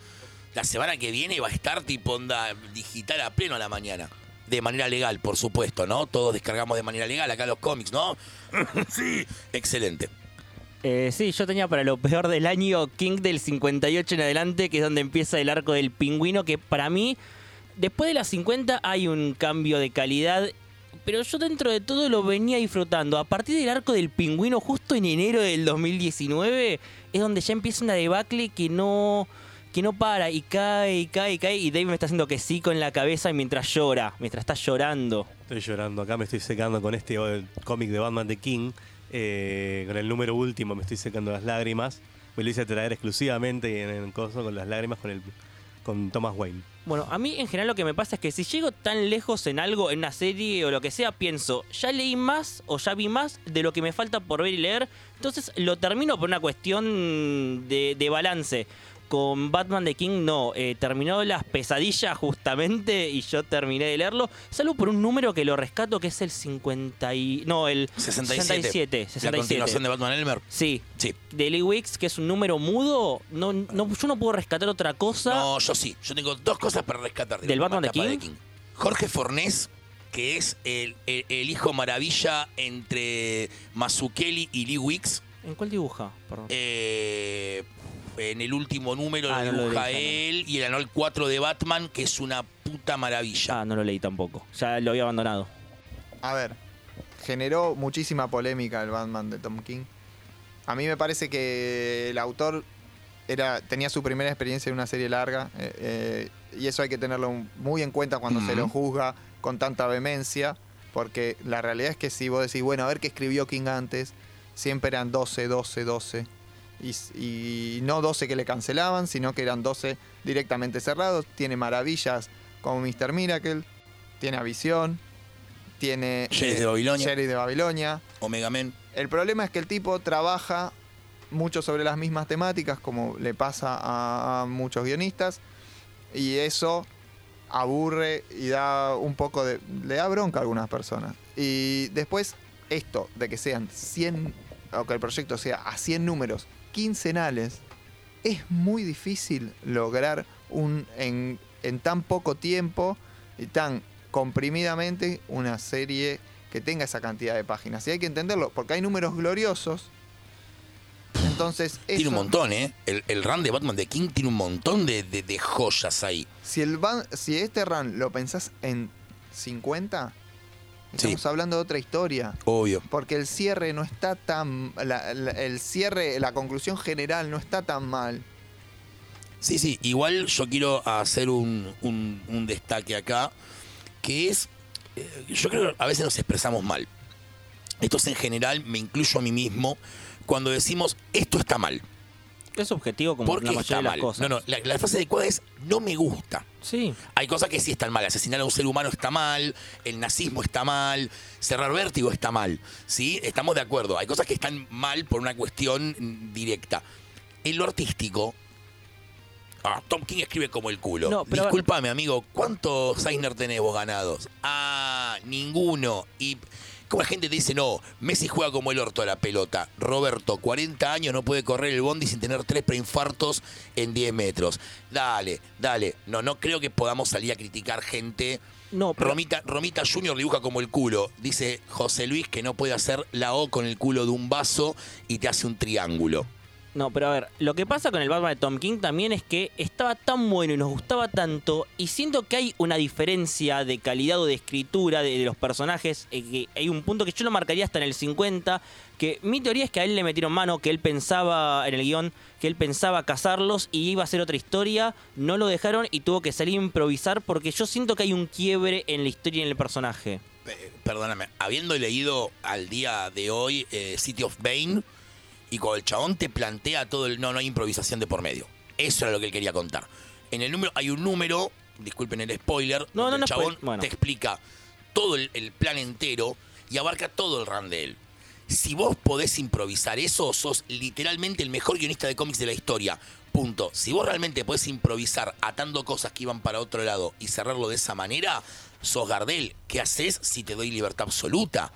La semana que viene va a estar tipo onda digital a pleno a la mañana. De manera legal, por supuesto, ¿no? Todos descargamos de manera legal acá los cómics, ¿no? sí, excelente. Eh, sí, yo tenía para lo peor del año King del 58 en adelante, que es donde empieza el arco del pingüino, que para mí, después de las 50 hay un cambio de calidad, pero yo dentro de todo lo venía disfrutando. A partir del arco del pingüino, justo en enero del 2019, es donde ya empieza una debacle que no que no para y cae y cae y cae y Dave me está haciendo que sí con la cabeza mientras llora, mientras está llorando. Estoy llorando, acá me estoy secando con este cómic de Batman de King, eh, con el número último me estoy secando las lágrimas. Me lo hice traer exclusivamente en el coso con las lágrimas con el con Thomas Wayne. Bueno, a mí en general lo que me pasa es que si llego tan lejos en algo, en una serie o lo que sea, pienso, ya leí más o ya vi más de lo que me falta por ver y leer. Entonces lo termino por una cuestión de, de balance. Con Batman de King no, eh, terminó las pesadillas justamente y yo terminé de leerlo. Salvo por un número que lo rescato que es el 50 y... No, el 67. 67. La 67. continuación de Batman Elmer. Sí, Sí. de Lee Wicks, que es un número mudo. No, no, yo no puedo rescatar otra cosa. No, yo sí. Yo tengo dos cosas para rescatar. de ¿Del la Batman de King? Jorge Fornés, que es el, el- el hijo maravilla entre Mazukeli y Lee Wicks. ¿En cuál dibuja? Perdón. Eh, en el último número Ah, lo no lo dibuja leí, no, no. él y el anual 4 de Batman, que es una puta maravilla. Ah, no lo leí tampoco. Ya lo había abandonado. A ver, generó muchísima polémica el Batman de Tom King. A mí me parece que el autor era, tenía su primera experiencia en una serie larga eh, eh, y eso hay que tenerlo muy en cuenta cuando se lo juzga con tanta vehemencia, porque la realidad es que si vos decís, bueno, a ver qué escribió King antes, siempre eran 12, 12, 12. Y, no 12 que le cancelaban, sino que eran 12 directamente cerrados. Tiene maravillas como Mr. Miracle, tiene a Visión, tiene Sheriff de Babilonia. Sheriff de Babilonia. Omega Men. El problema es que el tipo trabaja mucho sobre las mismas temáticas, como le pasa a, a muchos guionistas, y eso aburre y da un poco de. le da bronca a algunas personas. Y después, esto de que sean 100, o que el proyecto sea a 100 números quincenales, es muy difícil lograr un en, en tan poco tiempo y tan comprimidamente una serie que tenga esa cantidad de páginas. Y hay que entenderlo, porque hay números gloriosos. Entonces, Tiene un montón, ¿eh? El, el run de Batman de King tiene un montón de, de- de joyas ahí. Si, el ban- si este run lo pensás en 50, estamos hablando de otra historia. Obvio. Porque el cierre no está tan. la- la- el cierre, la conclusión general no está tan mal. Sí, sí, igual yo quiero hacer un, un- un destaque acá, que es, eh, yo creo que a veces nos expresamos mal. Esto es en general, me incluyo a mí mismo, cuando decimos, esto está mal. Es objetivo como ¿Por la mayoría está de las mal? cosas. No, no, la, la frase adecuada es, no me gusta. Sí. Hay cosas que sí están mal. Asesinar a un ser humano está mal, el nazismo está mal, cerrar vértigo está mal. ¿Sí? Estamos de acuerdo. Hay cosas que están mal por una cuestión mm, directa. En lo artístico. Ah, Tom King escribe como el culo. No, pero- Disculpame, amigo, ¿cuántos Eisner tenés vos ganados? Ah, ninguno. Y como la gente te dice, no, Messi juega como el orto a la pelota. Roberto, 40 años, no puede correr el bondi sin tener tres preinfartos en 10 metros. Dale, dale. No, no creo que podamos salir a criticar gente. No, pero- Romita, Romita Junior dibuja como el culo. Dice José Luis que no puede hacer la O con el culo de un vaso y te hace un triángulo. No, pero a ver, lo que pasa con el Batman de Tom King también es que estaba tan bueno y nos gustaba tanto, y siento que hay una diferencia de calidad o de escritura de, los personajes, eh, que hay un punto que yo lo marcaría hasta en el 50, que mi teoría es que a él le metieron mano, que él pensaba en el guion, que él pensaba casarlos y iba a ser otra historia, no lo dejaron y tuvo que salir a improvisar porque yo siento que hay un quiebre en la historia y en el personaje. eh, perdóname, habiendo leído al día de hoy eh, City of Bane y cuando el chabón te plantea todo el. No, no hay improvisación de por medio. Eso era lo que él quería contar. En el número, hay un número, disculpen el spoiler, No, donde no, no, el chabón bueno. te explica todo el, el plan entero y abarca todo el run de él. Si vos podés improvisar eso, sos literalmente el mejor guionista de cómics de la historia. Punto. Si vos realmente podés improvisar atando cosas que iban para otro lado y cerrarlo de esa manera, sos Gardel. ¿Qué haces si te doy libertad absoluta?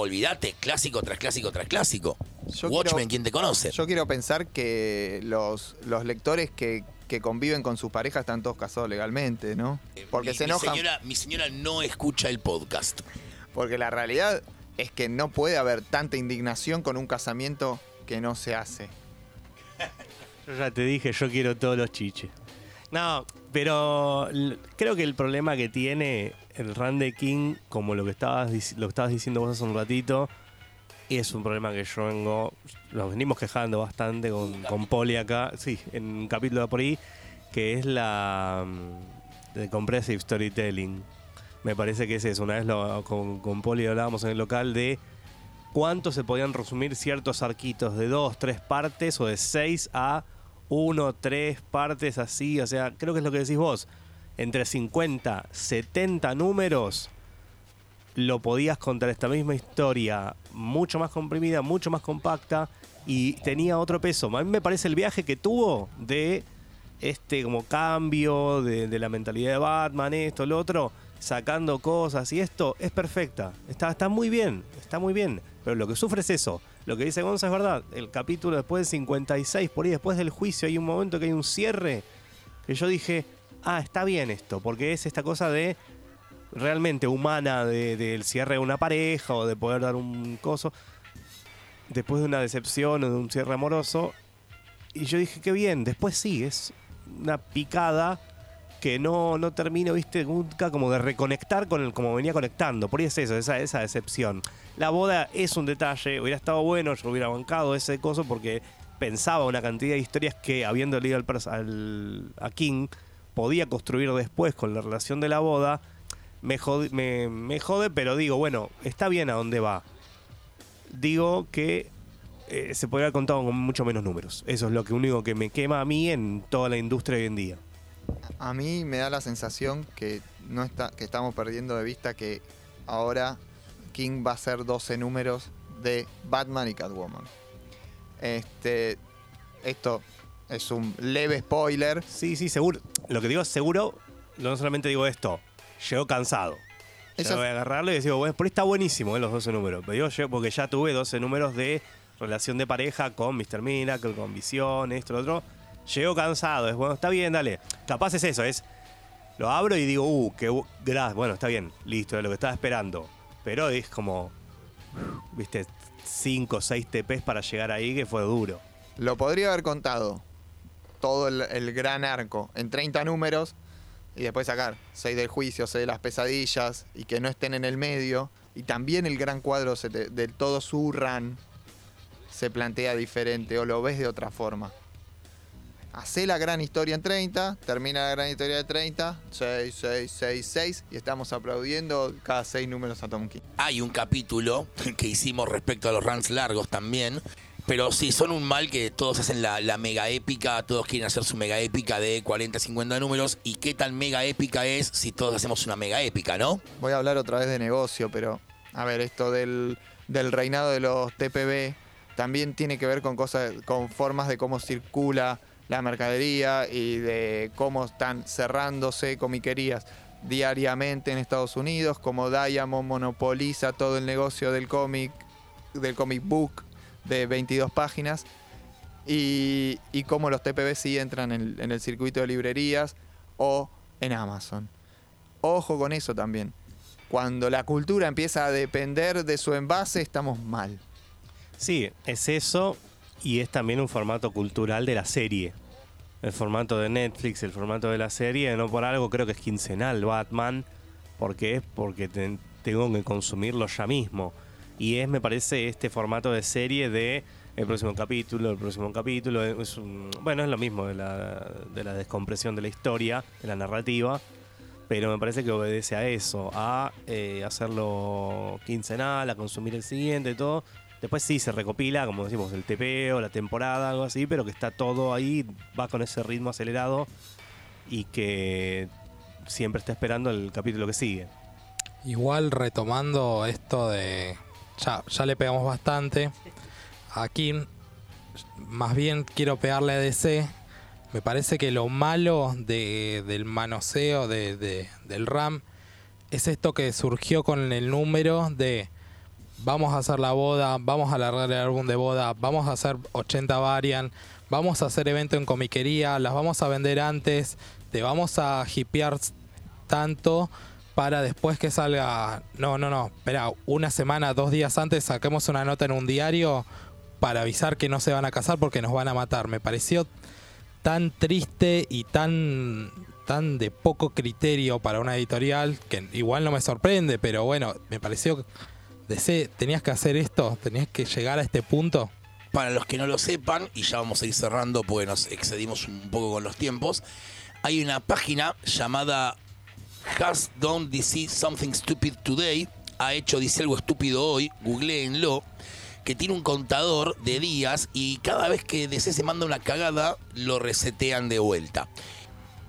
Olvídate, clásico tras clásico tras clásico. Yo Watchmen, quiero- ¿quién te conoce? Yo quiero pensar que los, los lectores que, que conviven con sus parejas están todos casados legalmente, ¿no? Eh, Porque mi- se mi enojan. señora, mi señora no escucha el podcast. Porque la realidad es que no puede haber tanta indignación con un casamiento que no se hace. Yo ya te dije, yo quiero todos los chiches. No, pero creo que el problema que tiene el run King, como lo que estabas, lo que estabas diciendo vos hace un ratito, es un problema que yo vengo, nos venimos quejando bastante con, con Poli acá, sí, en un capítulo de por ahí, que es la mm, de compressive storytelling. Me parece que es eso. Una vez lo- con, con Poli hablábamos en el local de cuánto se podían resumir ciertos arquitos de dos, tres partes o de seis a uno, tres partes así. O sea, creo que es lo que decís vos. Entre 50, 70 números lo podías contar esta misma historia mucho más comprimida, mucho más compacta y tenía otro peso. A mí me parece el viaje que tuvo de este como cambio de, la mentalidad de Batman, esto, lo otro, sacando cosas y esto es perfecta. Está, está muy bien, está muy bien. Pero lo que sufre es eso. Lo que dice Gonza es verdad. El capítulo después del 56, por ahí después del juicio, hay un momento que hay un cierre que yo dije, ah, está bien esto, porque es esta cosa de realmente humana de- del cierre de una pareja o de poder dar un coso después de una decepción o de un cierre amoroso. Y yo dije, qué bien, después sí, es una picada que no, no termino, viste, nunca como de reconectar con el como venía conectando. Por ahí es eso, esa, decepción. La boda es un detalle, hubiera estado bueno, yo hubiera bancado ese coso porque pensaba una cantidad de historias que habiendo leído al, al- a King podía construir después con la relación de la boda. Me jode, me, jode, pero digo, bueno, está bien a dónde va. Digo que eh, se podría haber contado con mucho menos números. Eso es lo que único que me quema a mí en toda la industria hoy en día. A mí me da la sensación que no está, que estamos perdiendo de vista que ahora King va a ser 12 números de Batman y Catwoman. Este, esto es un leve spoiler. Sí, sí, seguro. Lo que digo es seguro, no solamente digo esto, llegó cansado. Ya Esa- voy a agarrarlo y decir, bueno, por ahí está buenísimo eh, los 12 números. Pero yo, yo- porque ya tuve 12 números de relación de pareja con Mr. Miracle, con Visión, esto, lo otro. Llegó cansado, es bueno, está bien, dale. Capaz es eso, es. Lo abro y digo, uh, qué bu- gra- bueno, está bien, listo, es lo que estaba esperando. Pero es como, viste, 5 o 6 TPs para llegar ahí, que fue duro. Lo podría haber contado todo el, el gran arco en 30 números y después sacar 6 del juicio, 6 de las pesadillas y que no estén en el medio. Y también el gran cuadro se te- de todo su run se plantea diferente o lo ves de otra forma. Hacé la gran historia en 30, termina la gran historia de 30, 6, 6, 6, 6 y estamos aplaudiendo cada 6 números a Tom King. Hay un capítulo que hicimos respecto a los runs largos también. Pero sí, son un mal que todos hacen la, mega épica, todos quieren hacer su mega épica de 40, 50 números. ¿Y qué tan mega épica es si todos hacemos una mega épica, no? Voy a hablar otra vez de negocio, pero a ver, esto del, del reinado de los TPB también tiene que ver con cosas, con formas de cómo circula la mercadería y de cómo están cerrándose comiquerías diariamente en Estados Unidos, como Diamond monopoliza todo el negocio del cómic, del comic book de 22 páginas y, y cómo los TPB sí entran en, en el circuito de librerías o en Amazon. Ojo con eso también. Cuando la cultura empieza a depender de su envase, estamos mal. Sí, es eso y es también un formato cultural de la serie. El formato de Netflix, el formato de la serie, no por algo creo que es quincenal Batman, porque es porque te- tengo que consumirlo ya mismo. Y es, me parece, este formato de serie de el próximo capítulo, el próximo capítulo. Bueno, es lo mismo de la, de la descompresión de la historia, de la narrativa. pero me parece que obedece a eso, a eh, hacerlo quincenal, a consumir el siguiente todo. Después sí se recopila, como decimos, el TPO, la temporada, algo así, pero que está todo ahí, va con ese ritmo acelerado y que siempre está esperando el capítulo que sigue. Igual retomando esto de. Ya, ya le pegamos bastante. Aquí, más bien quiero pegarle a DC. Me parece que lo malo de- del manoseo de- de- del RAM es esto que surgió con el número de vamos a hacer la boda, vamos a alargar el álbum de boda, vamos a hacer 80 variant, vamos a hacer evento en comiquería, las vamos a vender antes, te vamos a hipear tanto para después que salga. No, no, no. Espera, una semana, dos días antes saquemos una nota en un diario para avisar que no se van a casar porque nos van a matar. Me pareció tan triste y tan tan de poco criterio para una editorial que igual no me sorprende, pero bueno, me pareció tenías que hacer esto, tenías que llegar a este punto. Para los que no lo sepan, y ya vamos a ir cerrando porque nos excedimos un poco con los tiempos, hay una página llamada Has Done DC Something Stupid Today, ha hecho DC algo estúpido hoy, googleenlo, que tiene un contador de días y cada vez que DC se manda una cagada, lo resetean de vuelta.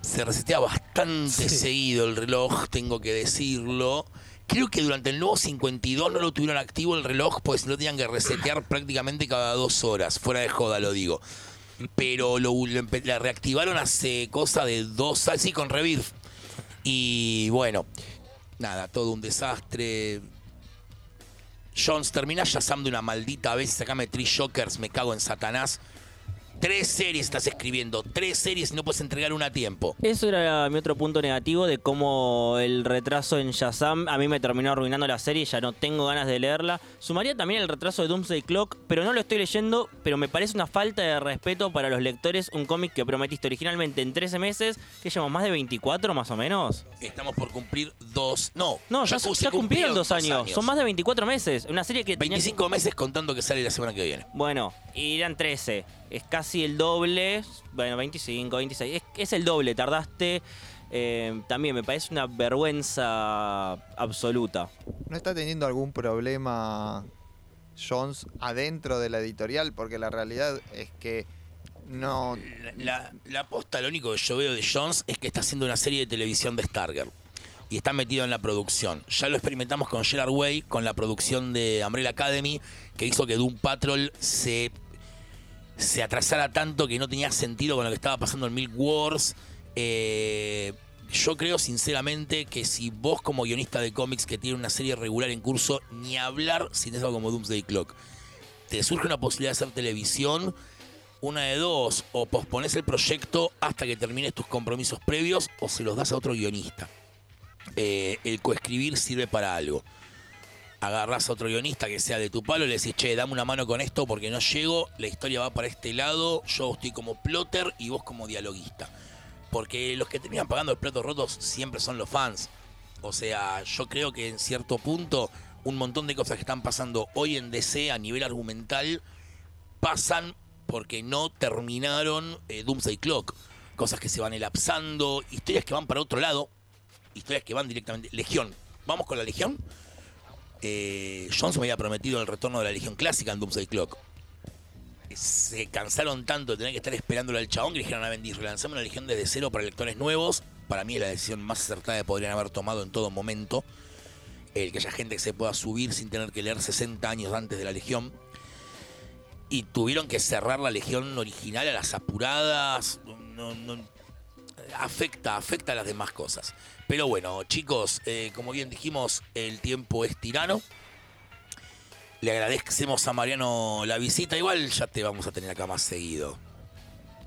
Se resetea bastante Sí. seguido el reloj, tengo que decirlo. Creo que durante el nuevo 52 no lo tuvieron activo el reloj, pues no tenían que resetear prácticamente cada dos horas. Fuera de joda, lo digo. Pero lo, lo la reactivaron hace cosa de dos años, sí, con Rebirth. Y bueno, nada, todo un desastre. Jones, termina Shazam de una maldita vez, sacame Three Shockers, me cago en Satanás. Tres series estás escribiendo, tres series y no puedes entregar una a tiempo. Eso era mi otro punto negativo de cómo el retraso en Shazam a mí me terminó arruinando la serie y ya no tengo ganas de leerla. Sumaría también el retraso de Doomsday Clock, pero no lo estoy leyendo, pero me parece una falta de respeto para los lectores un cómic que prometiste originalmente en 13 meses, que llevamos más de 24 más o menos. Estamos por cumplir dos. No, No, ya, casi ya cumplieron dos años. Son más de 24 meses. Una serie que tenía que- 25 meses contando que sale la semana que viene. Bueno, irán 13. Es casi el doble. Bueno, 25, 26. Es, es el doble. Tardaste. Eh, también me parece una vergüenza absoluta. ¿No está teniendo algún problema Jones adentro de la editorial? Porque la realidad es que no... La, la, la posta, lo único que yo veo de Jones es que está haciendo una serie de televisión de Stargirl. Y está metido en la producción. Ya lo experimentamos con Gerard Way, con la producción de Umbrella Academy, que hizo que Doom Patrol se, se atrasara tanto que no tenía sentido con lo que estaba pasando en Milk Wars. Eh, yo creo sinceramente que si vos como guionista de cómics que tiene una serie regular en curso, ni hablar si algo como Doomsday Clock, te surge una posibilidad de hacer televisión, una de dos, o pospones el proyecto hasta que termines tus compromisos previos o se los das a otro guionista. Eh, el coescribir sirve para algo. Agarrás a otro guionista que sea de tu palo y le decís, che, dame una mano con esto porque no llego, la historia va para este lado, yo estoy como plotter y vos como dialoguista. Porque los que terminan pagando los platos rotos siempre son los fans. O sea, yo creo que en cierto punto un montón de cosas que están pasando hoy en DC a nivel argumental pasan porque no terminaron eh, Doomsday Clock. Cosas que se van elapsando, historias que van para otro lado, historias que van directamente. Legión. ¿Vamos con la Legión? Eh, Johnson me había prometido el retorno de la Legión clásica en Doomsday Clock. Se cansaron tanto de tener que estar esperándolo al chabón que dijeron a Bendis, relanzamos una Legión desde cero para lectores nuevos. Para mí es la decisión más acertada que podrían haber tomado en todo momento. El que haya gente que se pueda subir sin tener que leer 60 años antes de la Legión y tuvieron que cerrar la legión original a las apuradas. No, no- afecta, afecta a las demás cosas. Pero bueno, chicos, eh, como bien dijimos, el tiempo es tirano. Le agradecemos a Mariano la visita. Igual ya te vamos a tener acá más seguido.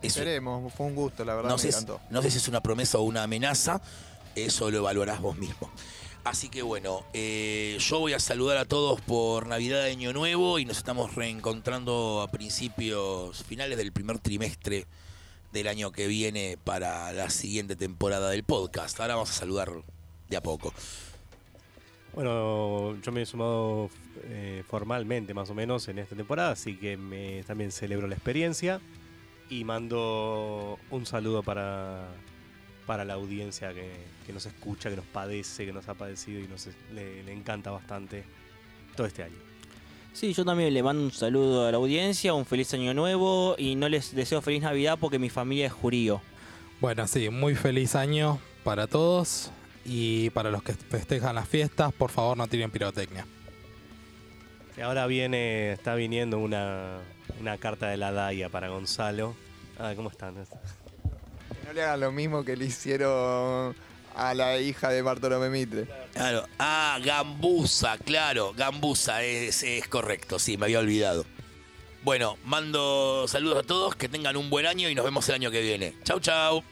Es un- Esperemos, fue un gusto, la verdad, no me sé, si- encantó. no sé si es una promesa o una amenaza, eso lo evaluarás vos mismo. Así que bueno, eh, yo voy a saludar a todos por Navidad de Año Nuevo y nos estamos reencontrando a principios, finales del primer trimestre del año que viene para la siguiente temporada del podcast. Ahora vamos a saludar de a poco. Bueno, yo me he sumado eh, formalmente más o menos en esta temporada, así que me, también celebro la experiencia y mando un saludo para para la audiencia que, nos escucha, que nos padece, que nos ha padecido y nos le encanta bastante todo este año. Sí, yo también le mando un saludo a la audiencia, un feliz año nuevo y no les deseo feliz Navidad porque mi familia es jurío. Bueno, sí, muy feliz año para todos y para los que festejan las fiestas, por favor no tiren pirotecnia. Y ahora viene, está viniendo una, una carta de la DAIA para Gonzalo. Ah, ¿cómo están? No le hagan lo mismo que le hicieron a la hija de Bartolomé Mitre. Claro. Ah, Gambusa, claro. Gambusa es, es correcto, sí, me había olvidado. Bueno, mando saludos a todos, que tengan un buen año y nos vemos el año que viene. Chau, chau.